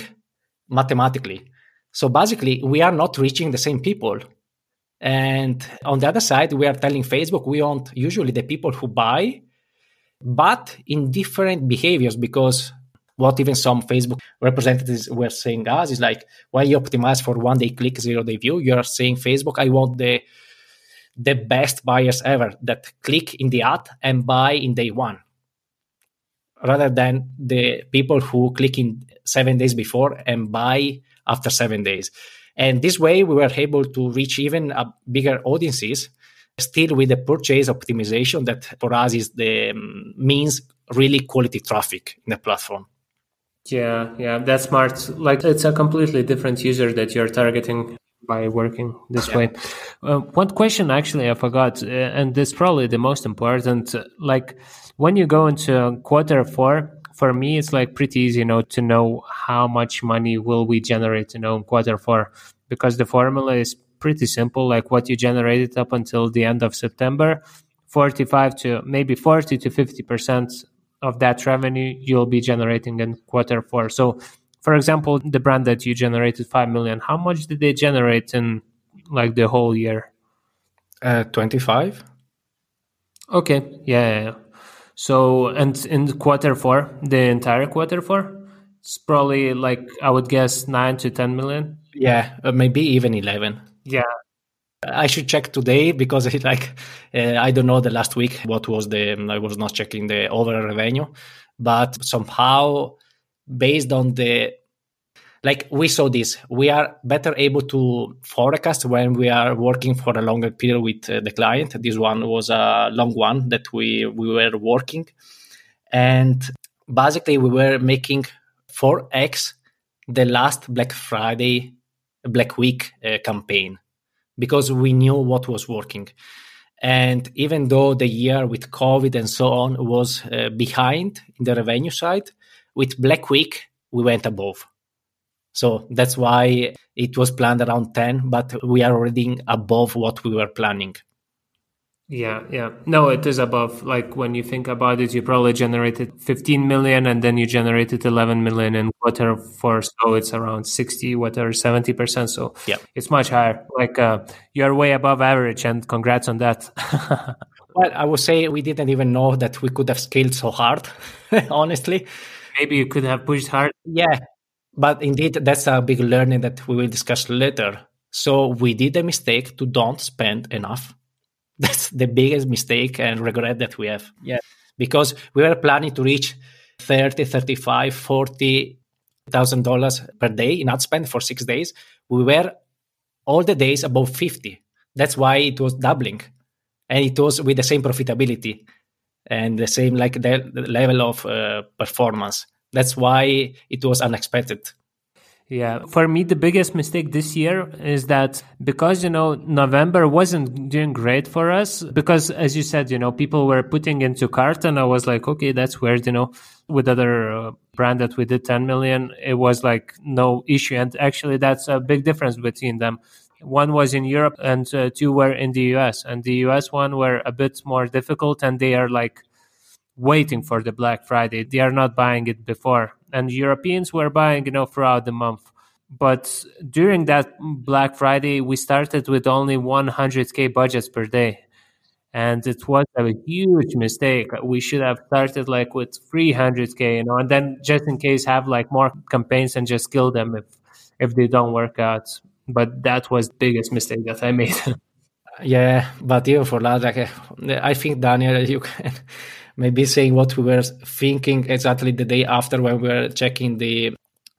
mathematically. So basically, we are not reaching the same people. And on the other side, we are telling Facebook we want usually the people who buy but in different behaviors because what even some Facebook representatives were saying us is like, why you optimize for one day click, zero day view? You're saying Facebook, I want the the best buyers ever that click in the ad and buy in day one, rather than the people who click in seven days before and buy after seven days. And this way, we were able to reach even a bigger audiences still with the purchase optimization that for us is the um, means really quality traffic in the platform. Yeah, yeah, that's smart. Like it's a completely different user that you're targeting by working this yeah. way. Uh, one question actually I forgot, uh, and this probably the most important. Uh, like when you go into quarter four, for me it's like pretty easy, you know, to know how much money will we generate, you know, in quarter four, because the formula is pretty simple, like what you generated up until the end of September. 45 to maybe 40 to 50% of that revenue you'll be generating in quarter four. So, for example, the brand that you generated 5 million, how much did they generate in like the whole year? Uh, 25. Okay. Yeah, yeah, yeah. So, and in quarter four, the entire quarter four, it's probably like, I would guess, 9 to 10 million. Yeah, uh, maybe even 11. Yeah. I should check today because it, <laughs> like uh, I don't know the last week what was the I was not checking the overall revenue, but somehow based on the like we saw this. We are better able to forecast when we are working for a longer period with uh, the client. This one was a long one that we we were working. And basically we were making 4x the last black friday Black Week uh, campaign because we knew what was working. And even though the year with COVID and so on was uh, behind in the revenue side, with Black Week, we went above. So that's why it was planned around 10, but we are already above what we were planning. Yeah, yeah. No, it is above. Like when you think about it, you probably generated 15 million and then you generated 11 million in quarter four. So it's around 60, whatever, 70%. So yeah, it's much higher. Like uh, you're way above average and congrats on that. <laughs> well, I would say we didn't even know that we could have scaled so hard, <laughs> honestly. Maybe you could have pushed hard. Yeah, but indeed, that's a big learning that we will discuss later. So we did a mistake to don't spend enough that's the biggest mistake and regret that we have. Yeah. Because we were planning to reach 30, 35, 40 thousand dollars per day in ad spend for six days. We were all the days above 50. That's why it was doubling. And it was with the same profitability and the same like the, the level of uh, performance. That's why it was unexpected. Yeah, for me, the biggest mistake this year is that because, you know, November wasn't doing great for us, because as you said, you know, people were putting into cart and I was like, okay, that's weird, you know, with other uh, brand that we did 10 million, it was like no issue. And actually, that's a big difference between them. One was in Europe and uh, two were in the US. And the US one were a bit more difficult and they are like waiting for the Black Friday. They are not buying it before and Europeans were buying, you know, throughout the month. But during that Black Friday, we started with only 100k budgets per day, and it was a huge mistake. We should have started like with 300k, you know, and then just in case have like more campaigns and just kill them if if they don't work out. But that was the biggest mistake that I made. <laughs> yeah, but even for that, like, I think Daniel, you can maybe saying what we were thinking exactly the day after when we were checking the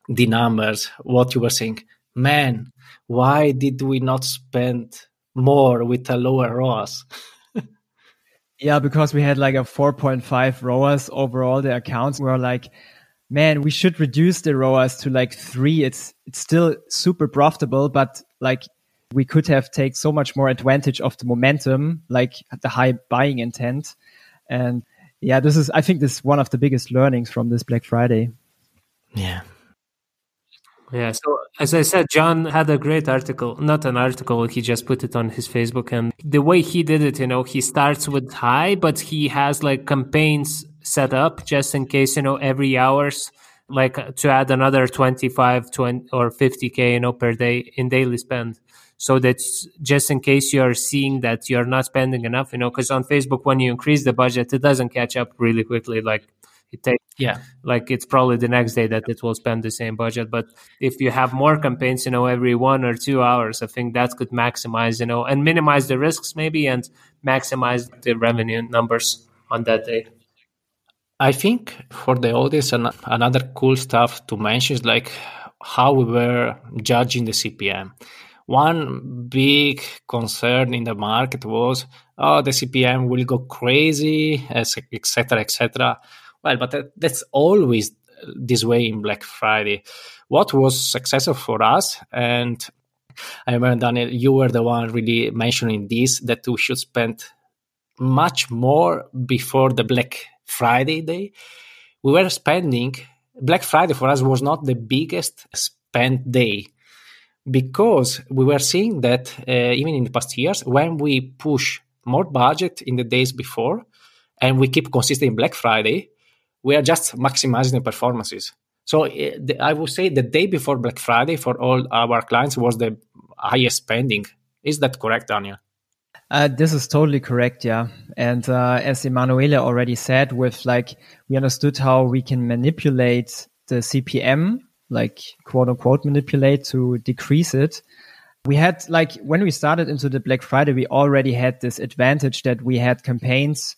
the numbers what you were saying. Man why did we not spend more with a lower ROAS? <laughs> Yeah because we had like a 4.5 ROAS overall. The accounts were like man we should reduce the ROAS to like 3 it's it's still super profitable but like we could have take so much more advantage of the momentum like the high buying intent. And yeah, this is, I think this is one of the biggest learnings from this Black Friday. Yeah. Yeah. So as I said, John had a great article, not an article. He just put it on his Facebook and the way he did it, you know, he starts with high, but he has like campaigns set up just in case, you know, every hours, like to add another 25, 20 or 50K, you know, per day in daily spend so that just in case you're seeing that you're not spending enough you know because on facebook when you increase the budget it doesn't catch up really quickly. Like it takes yeah. like it's probably the next day that it will spend the same budget. But if you have more campaigns you know every one or two hours i think that could maximize you know and minimize the risks maybe and maximize the revenue numbers on that day. I think for the audience another cool stuff to mention is like how we were judging the cpm one big concern in the market was, oh, the CPM will go crazy, etc., etc. Well, but uh, that's always this way in Black Friday. What was successful for us, and I remember Daniel, you were the one really mentioning this that we should spend much more before the Black Friday day. We were spending Black Friday for us was not the biggest spend day because we were seeing that uh, even in the past years, when we push more budget in the days before and we keep consistent in Black Friday, we are just maximizing the performances. So uh, I would say the day before Black Friday for all our clients was the highest spending. Is that correct, Daniel? Uh, this is totally correct, yeah. And uh, as Emanuele already said, with like we understood how we can manipulate the CPM like quote unquote manipulate to decrease it. We had like when we started into the Black Friday, we already had this advantage that we had campaigns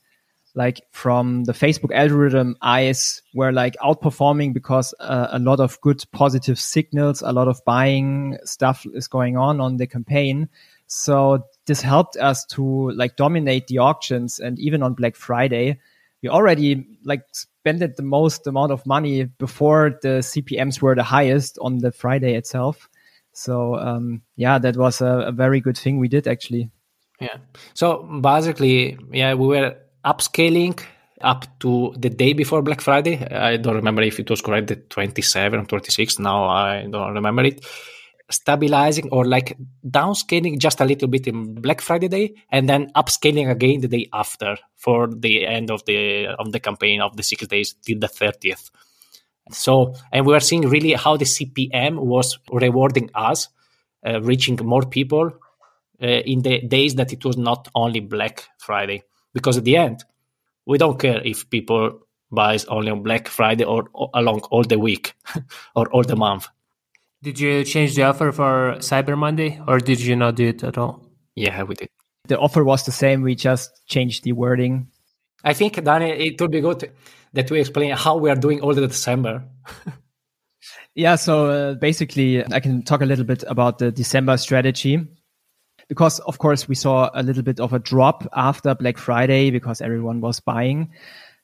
like from the Facebook algorithm eyes were like outperforming because uh, a lot of good positive signals, a lot of buying stuff is going on on the campaign. So this helped us to like dominate the auctions and even on Black Friday, we already like spent the most amount of money before the CPMs were the highest on the Friday itself. So um, yeah, that was a, a very good thing we did actually. Yeah. So basically, yeah, we were upscaling up to the day before Black Friday. I don't remember if it was correct, the 27 or 26. Now I don't remember it. Stabilizing or like downscaling just a little bit in Black Friday day, and then upscaling again the day after for the end of the of the campaign of the six days till the 30th. So, and we were seeing really how the CPM was rewarding us, uh, reaching more people uh, in the days that it was not only Black Friday. Because at the end, we don't care if people buys only on Black Friday or, or along all the week <laughs> or all the month. Did you change the offer for Cyber Monday or did you not do it at all? Yeah, we did. The offer was the same. We just changed the wording. I think, Danny, it would be good that we explain how we are doing all the December. <laughs> yeah, so uh, basically, I can talk a little bit about the December strategy because of course we saw a little bit of a drop after Black Friday because everyone was buying.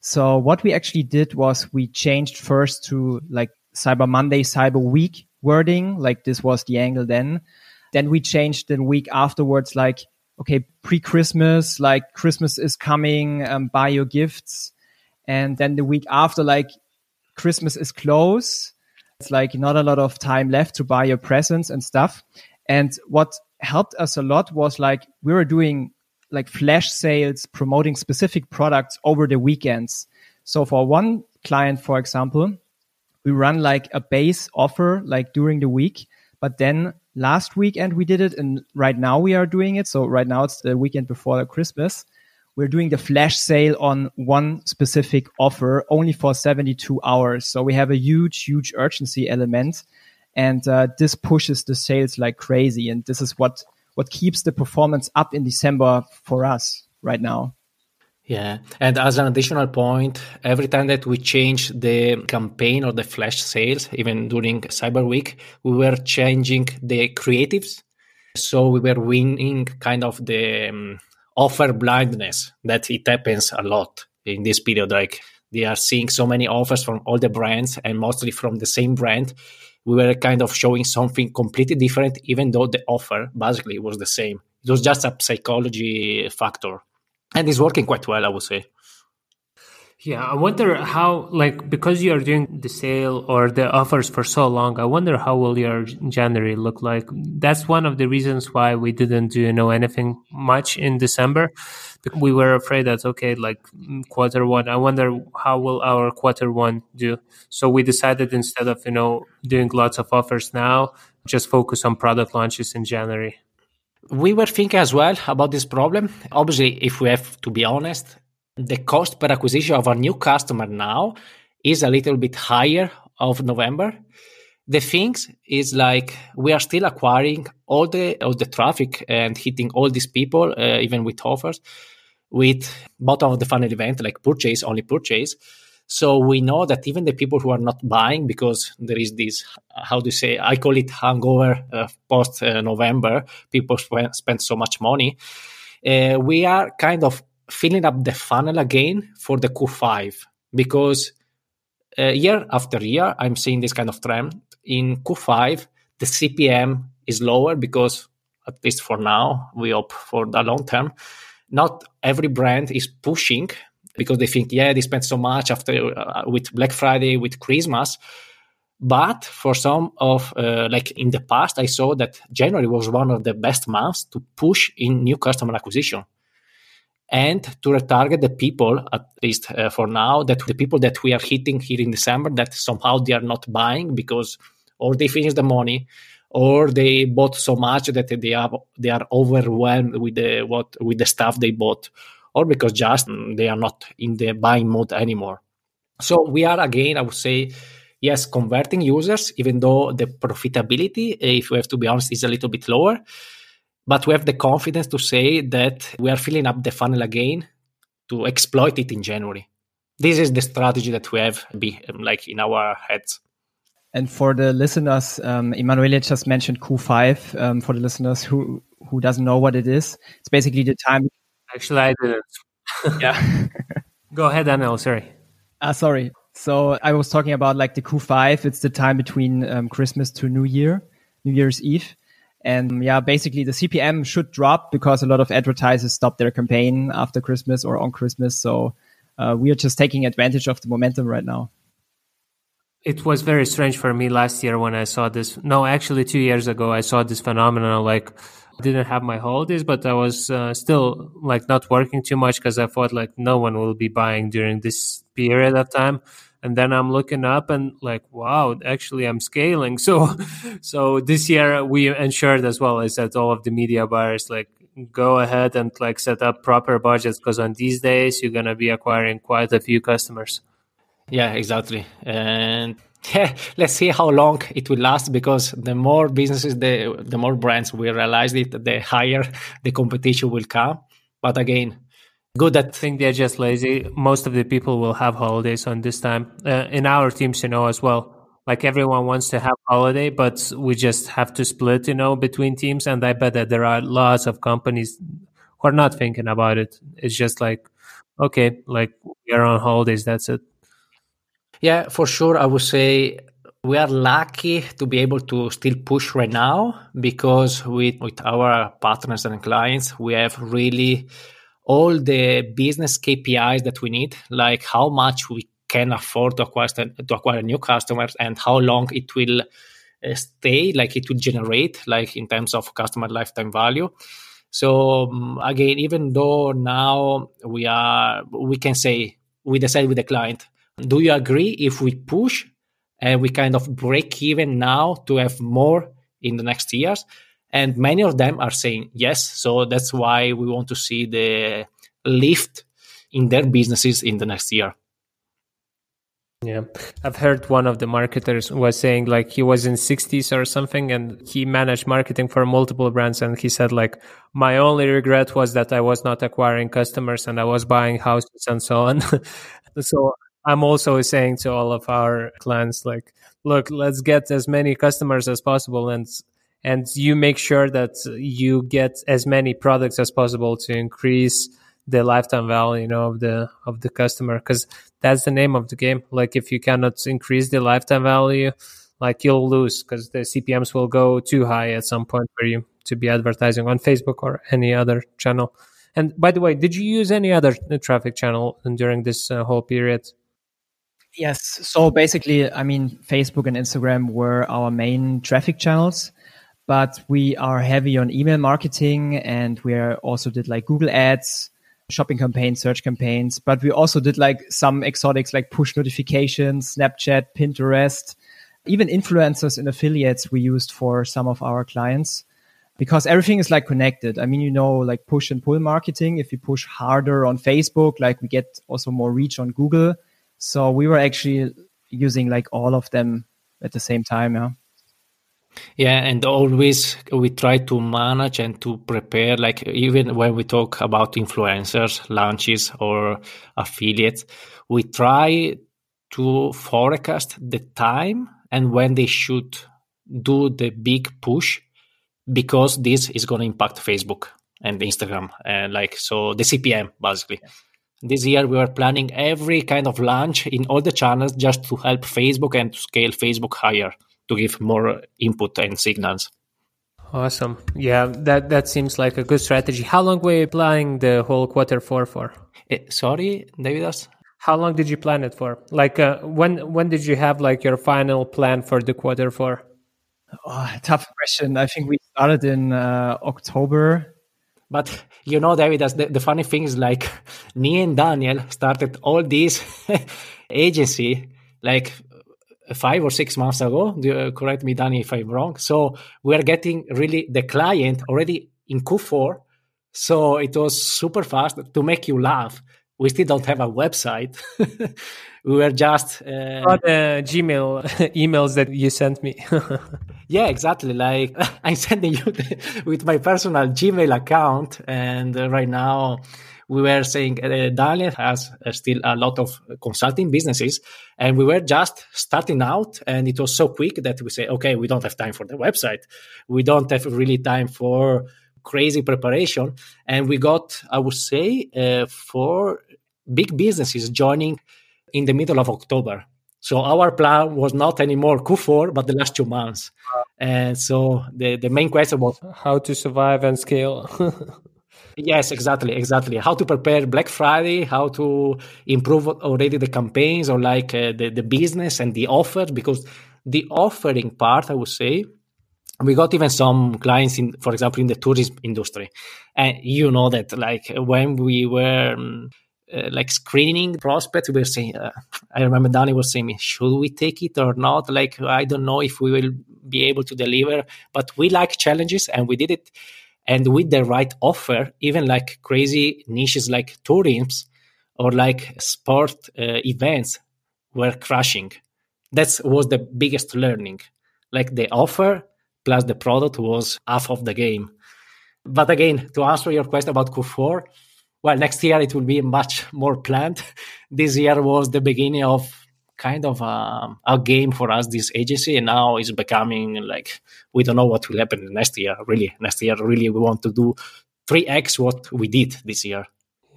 So what we actually did was we changed first to like Cyber Monday, Cyber Week wording, like this was the angle then. Then we changed the week afterwards, like, okay, pre-Christmas, like Christmas is coming, um, buy your gifts. And then the week after, like Christmas is close. It's like not a lot of time left to buy your presents and stuff. And what helped us a lot was like we were doing like flash sales promoting specific products over the weekends. So for one client, for example, we run like a base offer like during the week, but then last weekend we did it and right now we are doing it. So right now it's the weekend before Christmas. We're doing the flash sale on one specific offer only for 72 hours. So we have a huge, huge urgency element and uh, this pushes the sales like crazy and this is what what keeps the performance up in december for us right now yeah and as an additional point every time that we change the campaign or the flash sales even during cyber week we were changing the creatives so we were winning kind of the um, offer blindness that it happens a lot in this period like they are seeing so many offers from all the brands and mostly from the same brand we were kind of showing something completely different, even though the offer basically was the same. It was just a psychology factor. And it's working quite well, I would say. Yeah, I wonder how, like, because you are doing the sale or the offers for so long, I wonder how will your January look like. That's one of the reasons why we didn't do you know anything much in December. We were afraid that okay, like mm, quarter one, I wonder how will our quarter one do. So we decided instead of you know doing lots of offers now, just focus on product launches in January. We were thinking as well about this problem. Obviously, if we have to be honest, the cost per acquisition of a new customer now is a little bit higher of November. The things is like we are still acquiring all the all the traffic and hitting all these people, uh, even with offers, with bottom of the funnel event like purchase only purchase. So we know that even the people who are not buying because there is this, how do you say, I call it hangover uh, post uh, November, people spend, spend so much money. Uh, we are kind of filling up the funnel again for the Q5 because uh, year after year, I'm seeing this kind of trend. In Q5, the CPM is lower because, at least for now, we hope for the long term, not every brand is pushing because they think, yeah, they spent so much after uh, with Black Friday, with Christmas. But for some of, uh, like in the past, I saw that January was one of the best months to push in new customer acquisition and to retarget the people, at least uh, for now, that the people that we are hitting here in December, that somehow they are not buying because or they finish the money or they bought so much that they are they are overwhelmed with the what with the stuff they bought or because just they are not in the buying mode anymore so we are again i would say yes converting users even though the profitability if we have to be honest is a little bit lower but we have the confidence to say that we are filling up the funnel again to exploit it in January. This is the strategy that we have be like in our heads. And for the listeners, um, Emanuele just mentioned Q5. Um, for the listeners who who doesn't know what it is, it's basically the time. Actually, I didn't. <laughs> yeah. <laughs> Go ahead, Daniel. Sorry. Ah, sorry. So I was talking about like the Q5. It's the time between um, Christmas to New Year. New Year's Eve. And yeah, basically the CPM should drop because a lot of advertisers stop their campaign after Christmas or on Christmas. So uh, we are just taking advantage of the momentum right now. It was very strange for me last year when I saw this. No, actually, two years ago, I saw this phenomenon. Like, I didn't have my holidays, but I was uh, still like not working too much because I thought like no one will be buying during this period of time. And then i'm looking up and like wow actually i'm scaling. <laughs> So so this year we ensured as well is that all of the media buyers like go ahead and like set up proper budgets because on these days you're to be acquiring quite a few customers. Yeah exactly. And <laughs> yeah, let's see how long it will last because the more businesses the the more brands will realize it the higher <laughs> the competition will come but again Good. I think they're just lazy. Most of the people will have holidays on this time. Uh, in our teams, you know, as well. Like everyone wants to have holiday, but we just have to split, you know, between teams. And I bet that there are lots of companies who are not thinking about it. It's just like, okay, like we're on holidays. That's it. Yeah, for sure. I would say we are lucky to be able to still push right now because with, with our partners and clients, we have really all the business KPIs that we need, like how much we can afford to acquire to acquire new customers and how long it will uh, stay, like it will generate, like in terms of customer lifetime value. So um, again, even though now we are, we can say we decide with the client, do you agree if we push and we kind of break even now to have more in the next years? And many of them are saying yes. So that's why we want to see the lift in their businesses in the next year. Yeah, I've heard one of the marketers was saying like he was in 60s or something and he managed marketing for multiple brands and he said like my only regret was that I was not acquiring customers and I was buying houses and so on. <laughs> so I'm also saying to all of our clients like look, let's get as many customers as possible and and you make sure that you get as many products as possible to increase the lifetime value you know of the of the customer because that's the name of the game. Like if you cannot increase the lifetime value like you'll lose because the cpms will go too high at some point for you to be advertising on facebook or any other channel. And by the way did you use any other traffic channel during this uh, whole period yes so basically i mean facebook and instagram were our main traffic channels but we are heavy on email marketing and we also did like Google ads, shopping campaigns, search campaigns, but we also did like some exotics like push notifications, Snapchat, Pinterest, even influencers and affiliates we used for some of our clients because everything is like connected. I mean, you know, like push and pull marketing. If you push harder on Facebook, like we get also more reach on Google. So we were actually using like all of them at the same time. Yeah. Yeah, and always we try to manage and to prepare, like even when we talk about influencers, launches, or affiliates, we try to forecast the time and when they should do the big push because this is going to impact Facebook and Instagram and like so the CPM basically. This year we were planning every kind of launch in all the channels just to help Facebook and to scale Facebook higher to give more input and signals. Awesome. Yeah, that that seems like a good strategy. How long were you planning the whole quarter four for? Uh, sorry, Davidas. How long did you plan it for? Like uh, when when did you have like your final plan for the quarter four? Oh, tough question. I think we started in uh, October. But you know, David, the, the funny thing is like <laughs> me and Daniel started all this <laughs> agency like five or six months ago. Uh, correct me, Danny, if I'm wrong. So we are getting really the client already in Q4. So it was super fast to make you laugh. We still don't have a website. <laughs> we were just uh, the Gmail <laughs> emails that you sent me. <laughs> yeah, exactly. Like I'm sending you the, with my personal Gmail account, and uh, right now we were saying uh, Daniel has uh, still a lot of consulting businesses, and we were just starting out, and it was so quick that we say, okay, we don't have time for the website, we don't have really time for crazy preparation, and we got, I would say, uh, four big businesses joining in the middle of October. So our plan was not anymore Q4, but the last two months. And so the, the main question was how to survive and scale. <laughs> yes, exactly, exactly. How to prepare Black Friday, how to improve already the campaigns or like uh, the, the business and the offer, because the offering part, I would say, we got even some clients in, for example, in the tourism industry. And you know that like when we were um, uh, like screening prospects, we were saying, uh, I remember Danny was saying, should we take it or not? Like, I don't know if we will be able to deliver, but we like challenges and we did it. And with the right offer, even like crazy niches like tourism or like sport uh, events were crushing. That was the biggest learning. Like the offer plus the product was half of the game. But again, to answer your question about Q4, well, next year it will be much more planned. <laughs> this year was the beginning of kind of a, a, game for us, this agency, and now it's becoming like we don't know what will happen next year. Really, next year, really, we want to do three x what we did this year.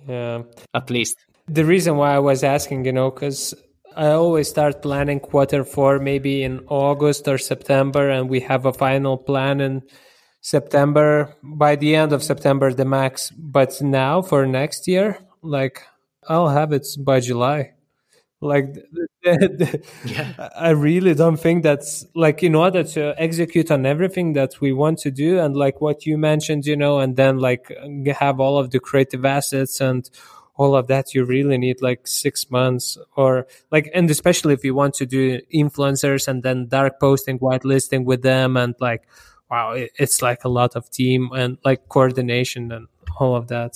Yeah, at least. The reason why I was asking, you know, because I always start planning quarter four maybe in August or September, and we have a final plan in September by the end of September the max. But now for next year, like I'll have it by July. Like <laughs> yeah. I really don't think that's like in order to execute on everything that we want to do and like what you mentioned, you know, and then like have all of the creative assets and all of that you really need like six months or like and especially if you want to do influencers and then dark posting whitelisting with them and like wow, it's like a lot of team and like coordination and all of that.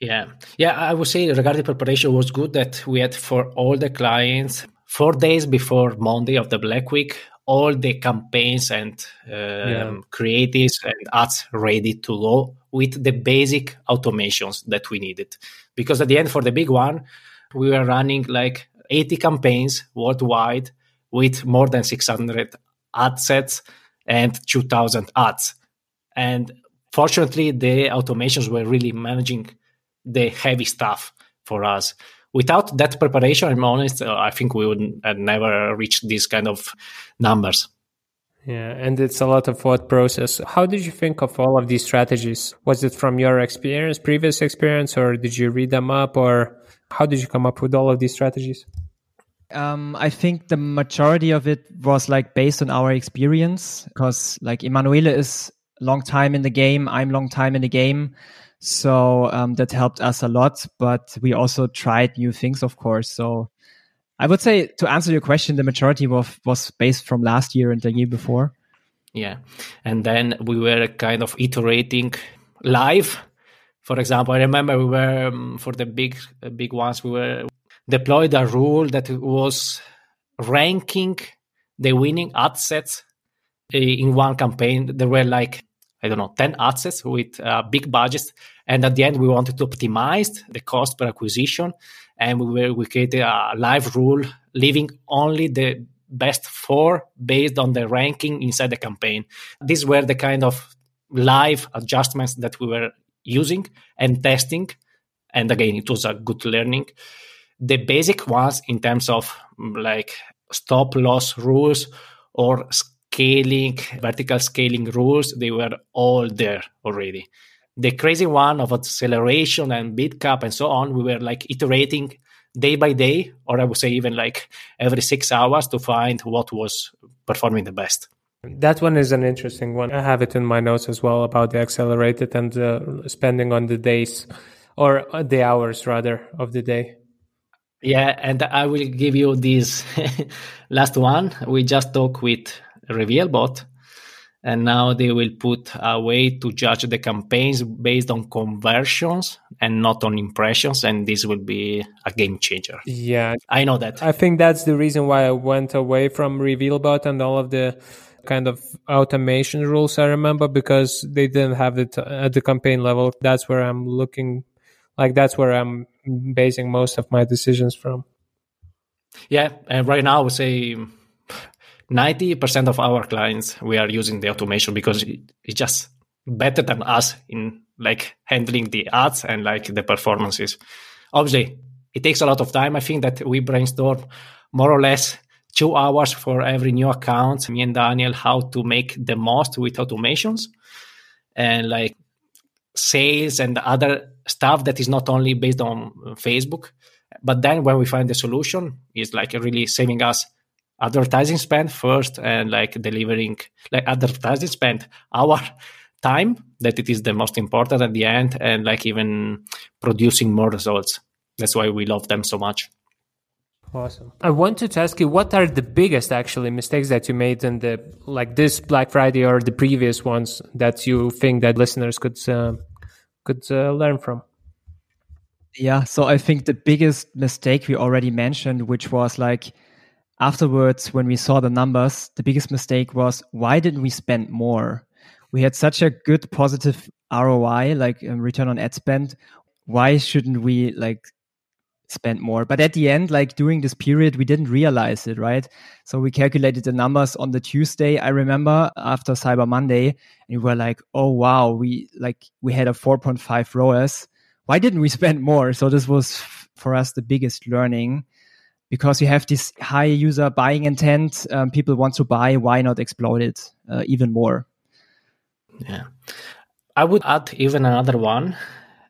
Yeah, yeah, I would say regarding preparation was good that we had for all the clients four days before Monday of the Black Week all the campaigns and um, yeah. creatives and ads ready to go with the basic automations that we needed. Because at the end, for the big one, we were running like 80 campaigns worldwide with more than 600 ad sets and 2000 ads. And fortunately, the automations were really managing the heavy stuff for us. Without that preparation, I'm honest, uh, I think we would have never reached these kind of numbers. Yeah, and it's a lot of thought process. How did you think of all of these strategies? Was it from your experience, previous experience, or did you read them up, or how did you come up with all of these strategies? Um, I think the majority of it was like based on our experience because like Emanuele is long time in the game. I'm long time in the game. So um, that helped us a lot, but we also tried new things, of course. So I would say to answer your question, the majority was, was based from last year and the year before. Yeah. And then we were kind of iterating live. For example, I remember we were um, for the big, big ones, we were deployed a rule that was ranking the winning ad sets in one campaign. There were like, I don't know, 10 ad sets with uh, big budgets. And at the end, we wanted to optimize the cost per acquisition. And we, were, we created a live rule, leaving only the best four based on the ranking inside the campaign. These were the kind of live adjustments that we were using and testing. And again, it was a good learning the basic ones in terms of mm, like stop loss rules or scaling, vertical scaling rules, they were all there already. The crazy one of acceleration and bid cap and so on, we were like iterating day by day, or I would say even like every six hours to find what was performing the best. That one is an interesting one. I have it in my notes as well about the accelerated and spending on the days or the hours rather of the day. Yeah, and I will give you this <laughs> last one. We just talked with RevealBot, and now they will put a way to judge the campaigns based on conversions and not on impressions, and this will be a game changer. Yeah, I know that. I think that's the reason why I went away from RevealBot and all of the kind of automation rules. I remember because they didn't have it at the campaign level. That's where I'm looking like that's where I'm basing most of my decisions from. Yeah, and right now I would say 90% of our clients we are using the automation because it's just better than us in like handling the ads and like the performances. Obviously, it takes a lot of time. I think that we brainstorm more or less two hours for every new account. Me and Daniel, how to make the most with automations and like sales and other stuff that is not only based on Facebook. But then when we find the solution, it's like really saving us advertising spend first and like delivering like advertising spend our <laughs> time that it is the most important at the end and like even producing more results that's why we love them so much awesome i wanted to ask you what are the biggest actually mistakes that you made in the like this black friday or the previous ones that you think that listeners could uh, could uh, learn from. Yeah so i think the biggest mistake we already mentioned which was like afterwards when we saw the numbers the biggest mistake was why didn't we spend more? We had such a good positive roi like um, return on ad spend. Why shouldn't we like spend more. But at the end, like during this period, we didn't realize it, right? So we calculated the numbers on the Tuesday, I remember, after Cyber Monday, and we were like, oh wow, we like we had a 4.5 ROAS. Why didn't we spend more? So this was for us the biggest learning because you have this high user buying intent. Um, people want to buy. Why not explode it uh, even more? Yeah. I would add even another one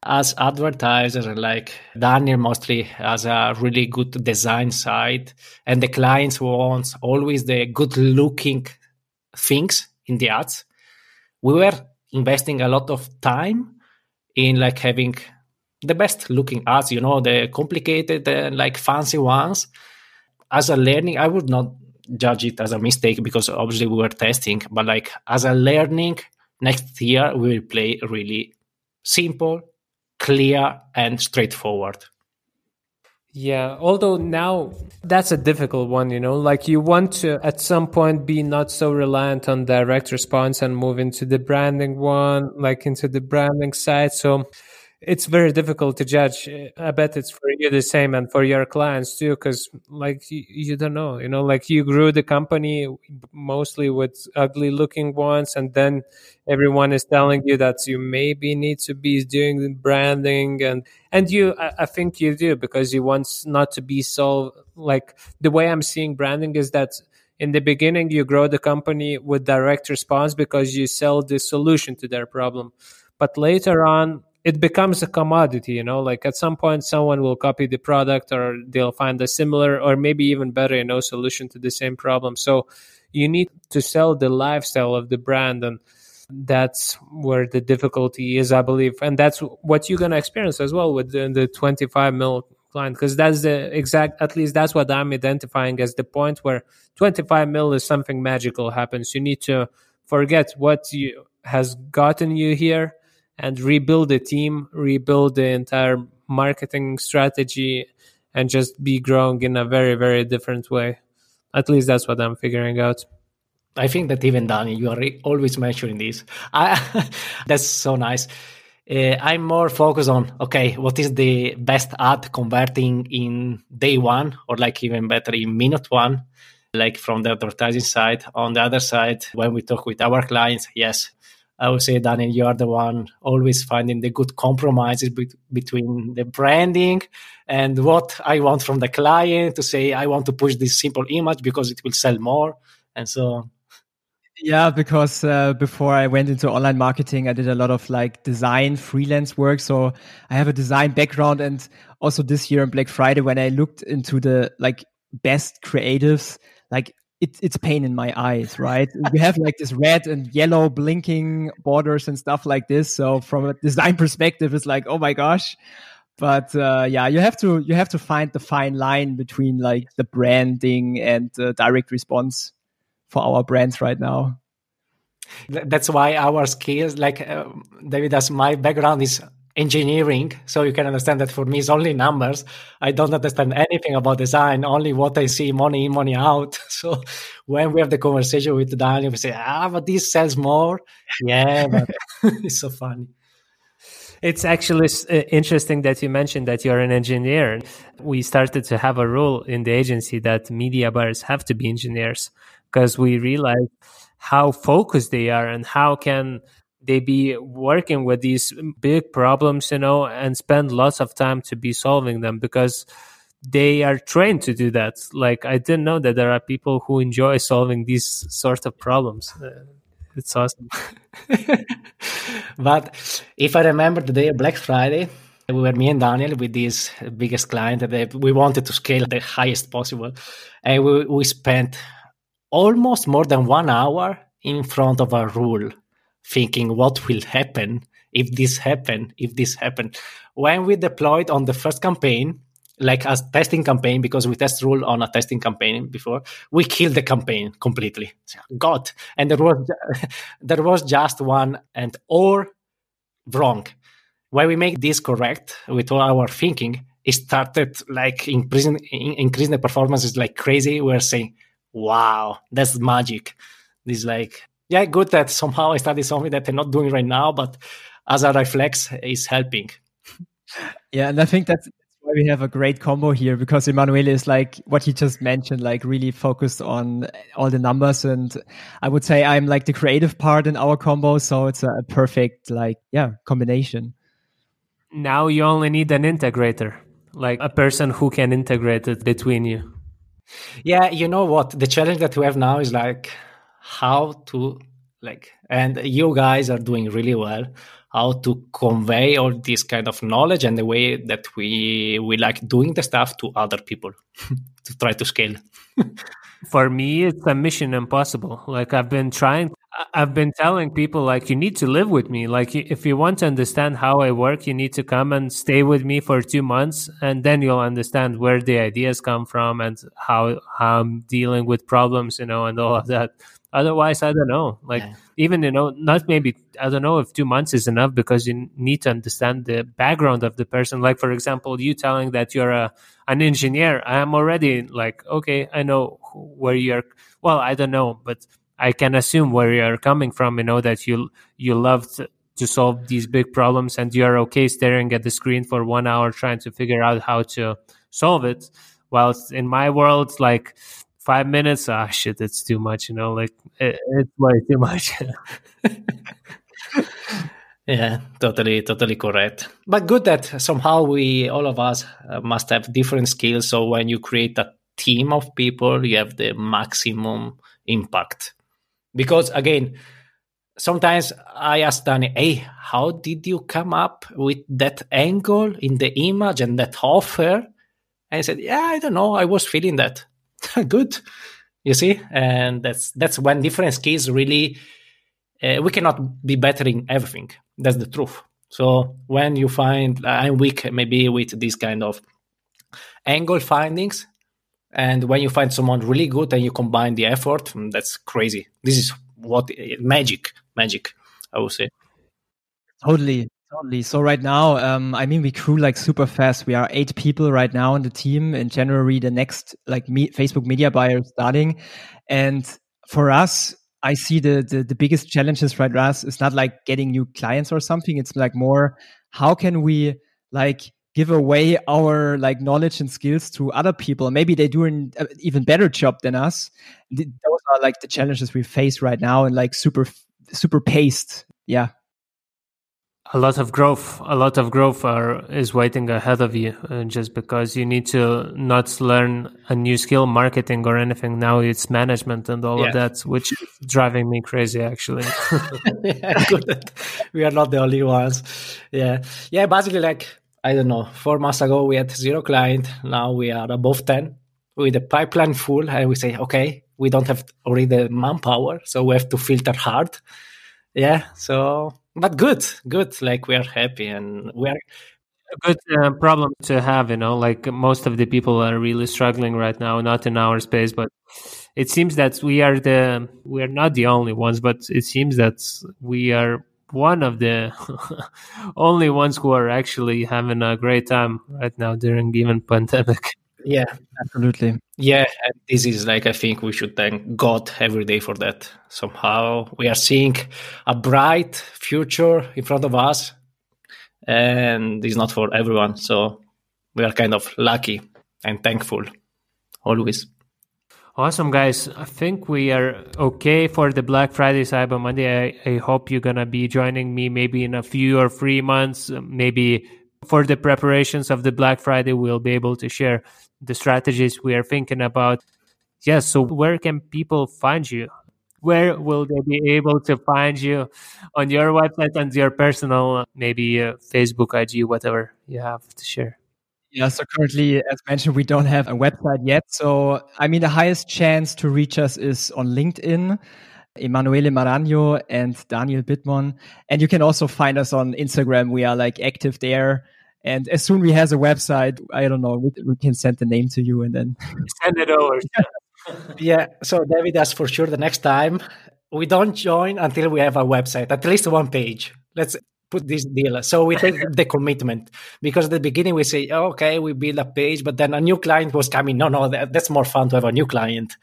as advertisers like daniel mostly has a really good design side and the clients want always the good looking things in the ads. We were investing a lot of time in like having the best looking ads you know the complicated uh, like fancy ones. As a learning i would not judge it as a mistake because obviously we were testing but like as a learning next year we will play really simple clear and straightforward. Yeah, although now that's a difficult one, you know, like you want to at some point be not so reliant on direct response and move into the branding one, like into the branding side. So it's very difficult to judge. I bet it's for you the same and for your clients too, because like you, you, don't know, you know, like you grew the company mostly with ugly looking ones, and then everyone is telling you that you maybe need to be doing the branding, and and you, I, I think you do because you want not to be so like the way I'm seeing branding is that in the beginning you grow the company with direct response because you sell the solution to their problem but later on it becomes a commodity you know? Like at some point someone will copy the product or they'll find a similar or maybe even better you know solution to the same problem. So you need to sell the lifestyle of the brand and that's where the difficulty is i believe. And that's what you're going to experience as well with the, the 25 mil client because that's the exact at least that's what i'm identifying as the point where 25 mil is something magical happens. You need to forget what you has gotten you here and rebuild the team, rebuild the entire marketing strategy, and just be growing in a very, very different way. At least that's what I'm figuring out. I think that even Danny, you are always mentioning this. I, <laughs> that's so nice. Uh, I'm more focused on okay, what is the best ad converting in day one, or like even better in minute one, like from the advertising side. On the other side, when we talk with our clients, yes, I would say, Daniel, you are the one always finding the good compromises be- between the branding and what I want from the client to say, I want to push this simple image because it will sell more. And so yeah, because uh, before I went into online marketing, I did a lot of like design freelance work. So I have a design background. And also this year on Black Friday, when I looked into the like best creatives, like it's it's pain in my eyes, right? we have like this red and yellow blinking borders and stuff like this. So from a design perspective, it's like, oh my gosh. But uh, yeah, you have to you have to find the fine line between like the branding and uh, direct response for our brands right now. That's why our skills, like uh, David, as my background is engineering so you can understand that for me it's only numbers. I don't understand anything about design only what i see money in money out. <laughs> So when we have the conversation with daniel we say ah but this sells more. Yeah but <laughs> it's so funny. It's actually uh, interesting that you mentioned that you're an engineer. We started to have a rule in the agency that media buyers have to be engineers because we realize how focused they are and how can they be working with these big problems, you know, and spend lots of time to be solving them because they are trained to do that. Like I didn't know that there are people who enjoy solving these sort of problems. Uh, it's awesome. <laughs> but if I remember the day of Black Friday, we were me and Daniel with this biggest client that we wanted to scale the highest possible, and we, we spent almost more than one hour in front of a rule thinking what will happen if this happen if this happen. When we deployed on the first campaign like as testing campaign because we test rule on a testing campaign before we killed the campaign completely. God. And there was <laughs> there was just one and or wrong. When we make this correct with all our thinking it started like increasing increasing the performance is like crazy. We're saying wow that's magic. This like yeah, good that somehow I studied something that I'm not doing right now, but as a reflex is helping. Yeah, and I think that's why we have a great combo here because Emanuele is like what he just mentioned, like really focused on all the numbers. And I would say I'm like the creative part in our combo. So it's a perfect, like, yeah, combination. Now you only need an integrator, like a person who can integrate it between you. Yeah, you know what? The challenge that we have now is like how to like and you guys are doing really well how to convey all this kind of knowledge and the way that we we like doing the stuff to other people <laughs> to try to scale. <laughs> For me it's a mission impossible. Like i've been trying i've been telling people like you need to live with me. Like if you want to understand how i work you need to come and stay with me for two months and then you'll understand where the ideas come from and how, how i'm dealing with problems you know and all of that Otherwise, I don't know. Like yeah. even you know, not maybe I don't know if two months is enough because you need to understand the background of the person. Like for example, you telling that you're a an engineer, I am already like, okay, I know where you're. Well, I don't know, but I can assume where you're coming from. You know that you you love to, to solve these big problems, and you're okay staring at the screen for one hour trying to figure out how to solve it. Whilst in my world, like five minutes? Ah shit it's too much you know like it, it's way too much. <laughs> Yeah totally totally correct. But good that somehow we all of us uh, must have different skills so when you create a team of people you have the maximum impact. Because again sometimes i ask danny hey how did you come up with that angle in the image and that offer? And he said yeah i don't know i was feeling that <laughs> good. You see? And that's that's when different skills really uh, we cannot be better in everything. That's the truth. So when you find uh, i'm weak maybe with this kind of angle findings and when you find someone really good and you combine the effort mm, that's crazy. This is what magic magic i would say. Totally Totally. So right now, um, I mean, we grew like super fast. We are eight people right now in the team. In January, the next like me- Facebook media buyer starting, and for us, I see the, the the biggest challenges right now is not like getting new clients or something. It's like more how can we like give away our like knowledge and skills to other people. Maybe they do an even better job than us. Those are like the challenges we face right now and like super super paced. Yeah a lot of growth a lot of growth are, is waiting ahead of you uh, just because you need to not learn a new skill marketing or anything. Now it's management and all yeah. of that which is driving me crazy actually. <laughs> Yeah, we are not the only ones. Yeah. Yeah basically like i don't know four months ago we had zero client. Now we are above 10 with the pipeline full and we say okay we don't have already the manpower so we have to filter hard. Yeah so but good good like we are happy and we are a good uh, problem to have you know like most of the people are really struggling right now not in our space but it seems that we are the we are not the only ones but it seems that we are one of the <laughs> only ones who are actually having a great time right now during even pandemic yeah absolutely yeah and this is like i think we should thank god every day for that somehow we are seeing a bright future in front of us and it's not for everyone so we are kind of lucky and thankful always Awesome, guys. I think we are okay for the Black Friday, Cyber Monday. I, I hope you're going to be joining me maybe in a few or three months. Maybe for the preparations of the Black Friday, we'll be able to share the strategies we are thinking about. Yes. So, where can people find you? Where will they be able to find you on your website and your personal, maybe uh, Facebook, IG, whatever you have to share? Yeah, so currently, as mentioned, we don't have a website yet. So, I mean, the highest chance to reach us is on LinkedIn, Emanuele Maragno and Daniel Bittmann. And you can also find us on Instagram. We are like active there. And as soon as we has a website, I don't know, we, we can send the name to you and then <laughs> send it over. <laughs> yeah. So, David, that's for sure the next time we don't join until we have a website, at least one page. Let's put this deal. So we take <laughs> the commitment because at the beginning we say, oh, okay, we build a page, but then a new client was coming. No, no, that, that's more fun to have a new client.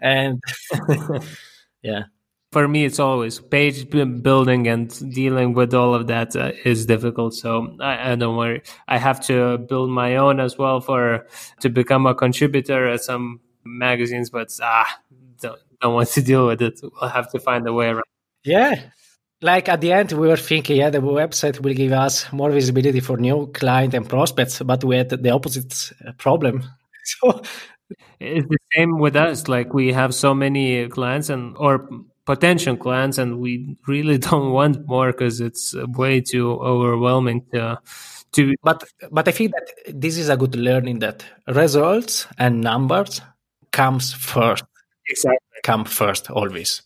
And yeah. For me, it's always page building and dealing with all of that uh, is difficult. So I, I don't worry. I have to build my own as well for to become a contributor at some magazines, but ah, don't, don't want to deal with it. We'll have to find a way around. Yeah, like at the end we were thinking yeah the website will give us more visibility for new client and prospects but we had the opposite uh, problem <laughs> so it's the same with us like we have so many clients and or potential clients and we really <laughs> don't want more because it's way too overwhelming to to but but i think that this is a good learning that results and numbers comes first. Exactly. Come first always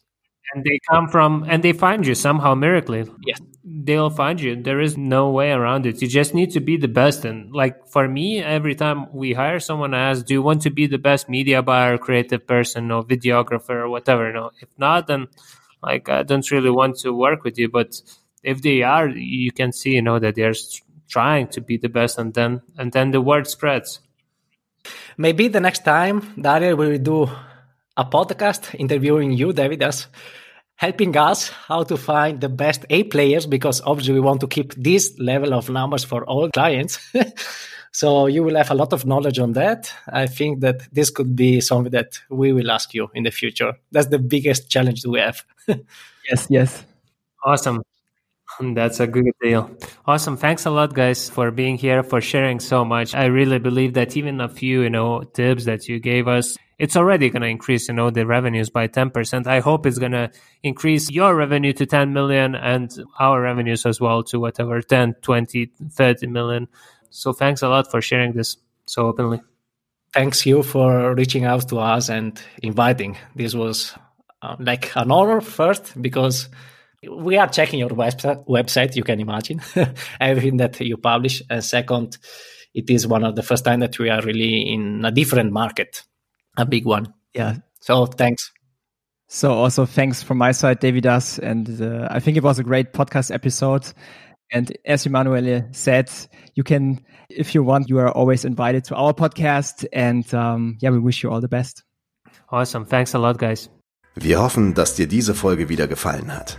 and they come from and they find you somehow miraculously. Yes. They'll find you. There is no way around it. You just need to be the best. And like for me every time we hire someone I ask do you want to be the best media buyer creative person or videographer or whatever? No. If not then like i don't really want to work with you. But if they are you can see you know that they're trying to be the best. And then and then the word spreads. Maybe the next time dario will do a podcast interviewing you david as helping us how to find the best A players because obviously we want to keep this level of numbers for all clients. <laughs> so you will have a lot of knowledge on that. I think that this could be something that we will ask you in the future. That's the biggest challenge we have. <laughs> yes, yes. Awesome. That's a good deal. Awesome. Thanks a lot, guys, for being here, for sharing so much. I really believe that even a few, you know, tips that you gave us, it's already going to increase, you know, the revenues by 10%. I hope it's going to increase your revenue to 10 million and our revenues as well to whatever 10, 20, 30 million. So thanks a lot for sharing this so openly. Thanks you for reaching out to us and inviting. This was uh, like an honor first because we are checking your website, website you can imagine <laughs> everything that you publish. And second, it is one of the first time that we are really in a different market a big one. Yeah. So thanks. So also thanks from my side, Davidas, and uh, I think it was a great podcast episode. And as Emanuele said, you can, if you want, you are always invited to our podcast. And um, yeah, we wish you all the best. Awesome. Thanks a lot, guys. Wir hoffen, dass dir diese Folge wieder gefallen hat.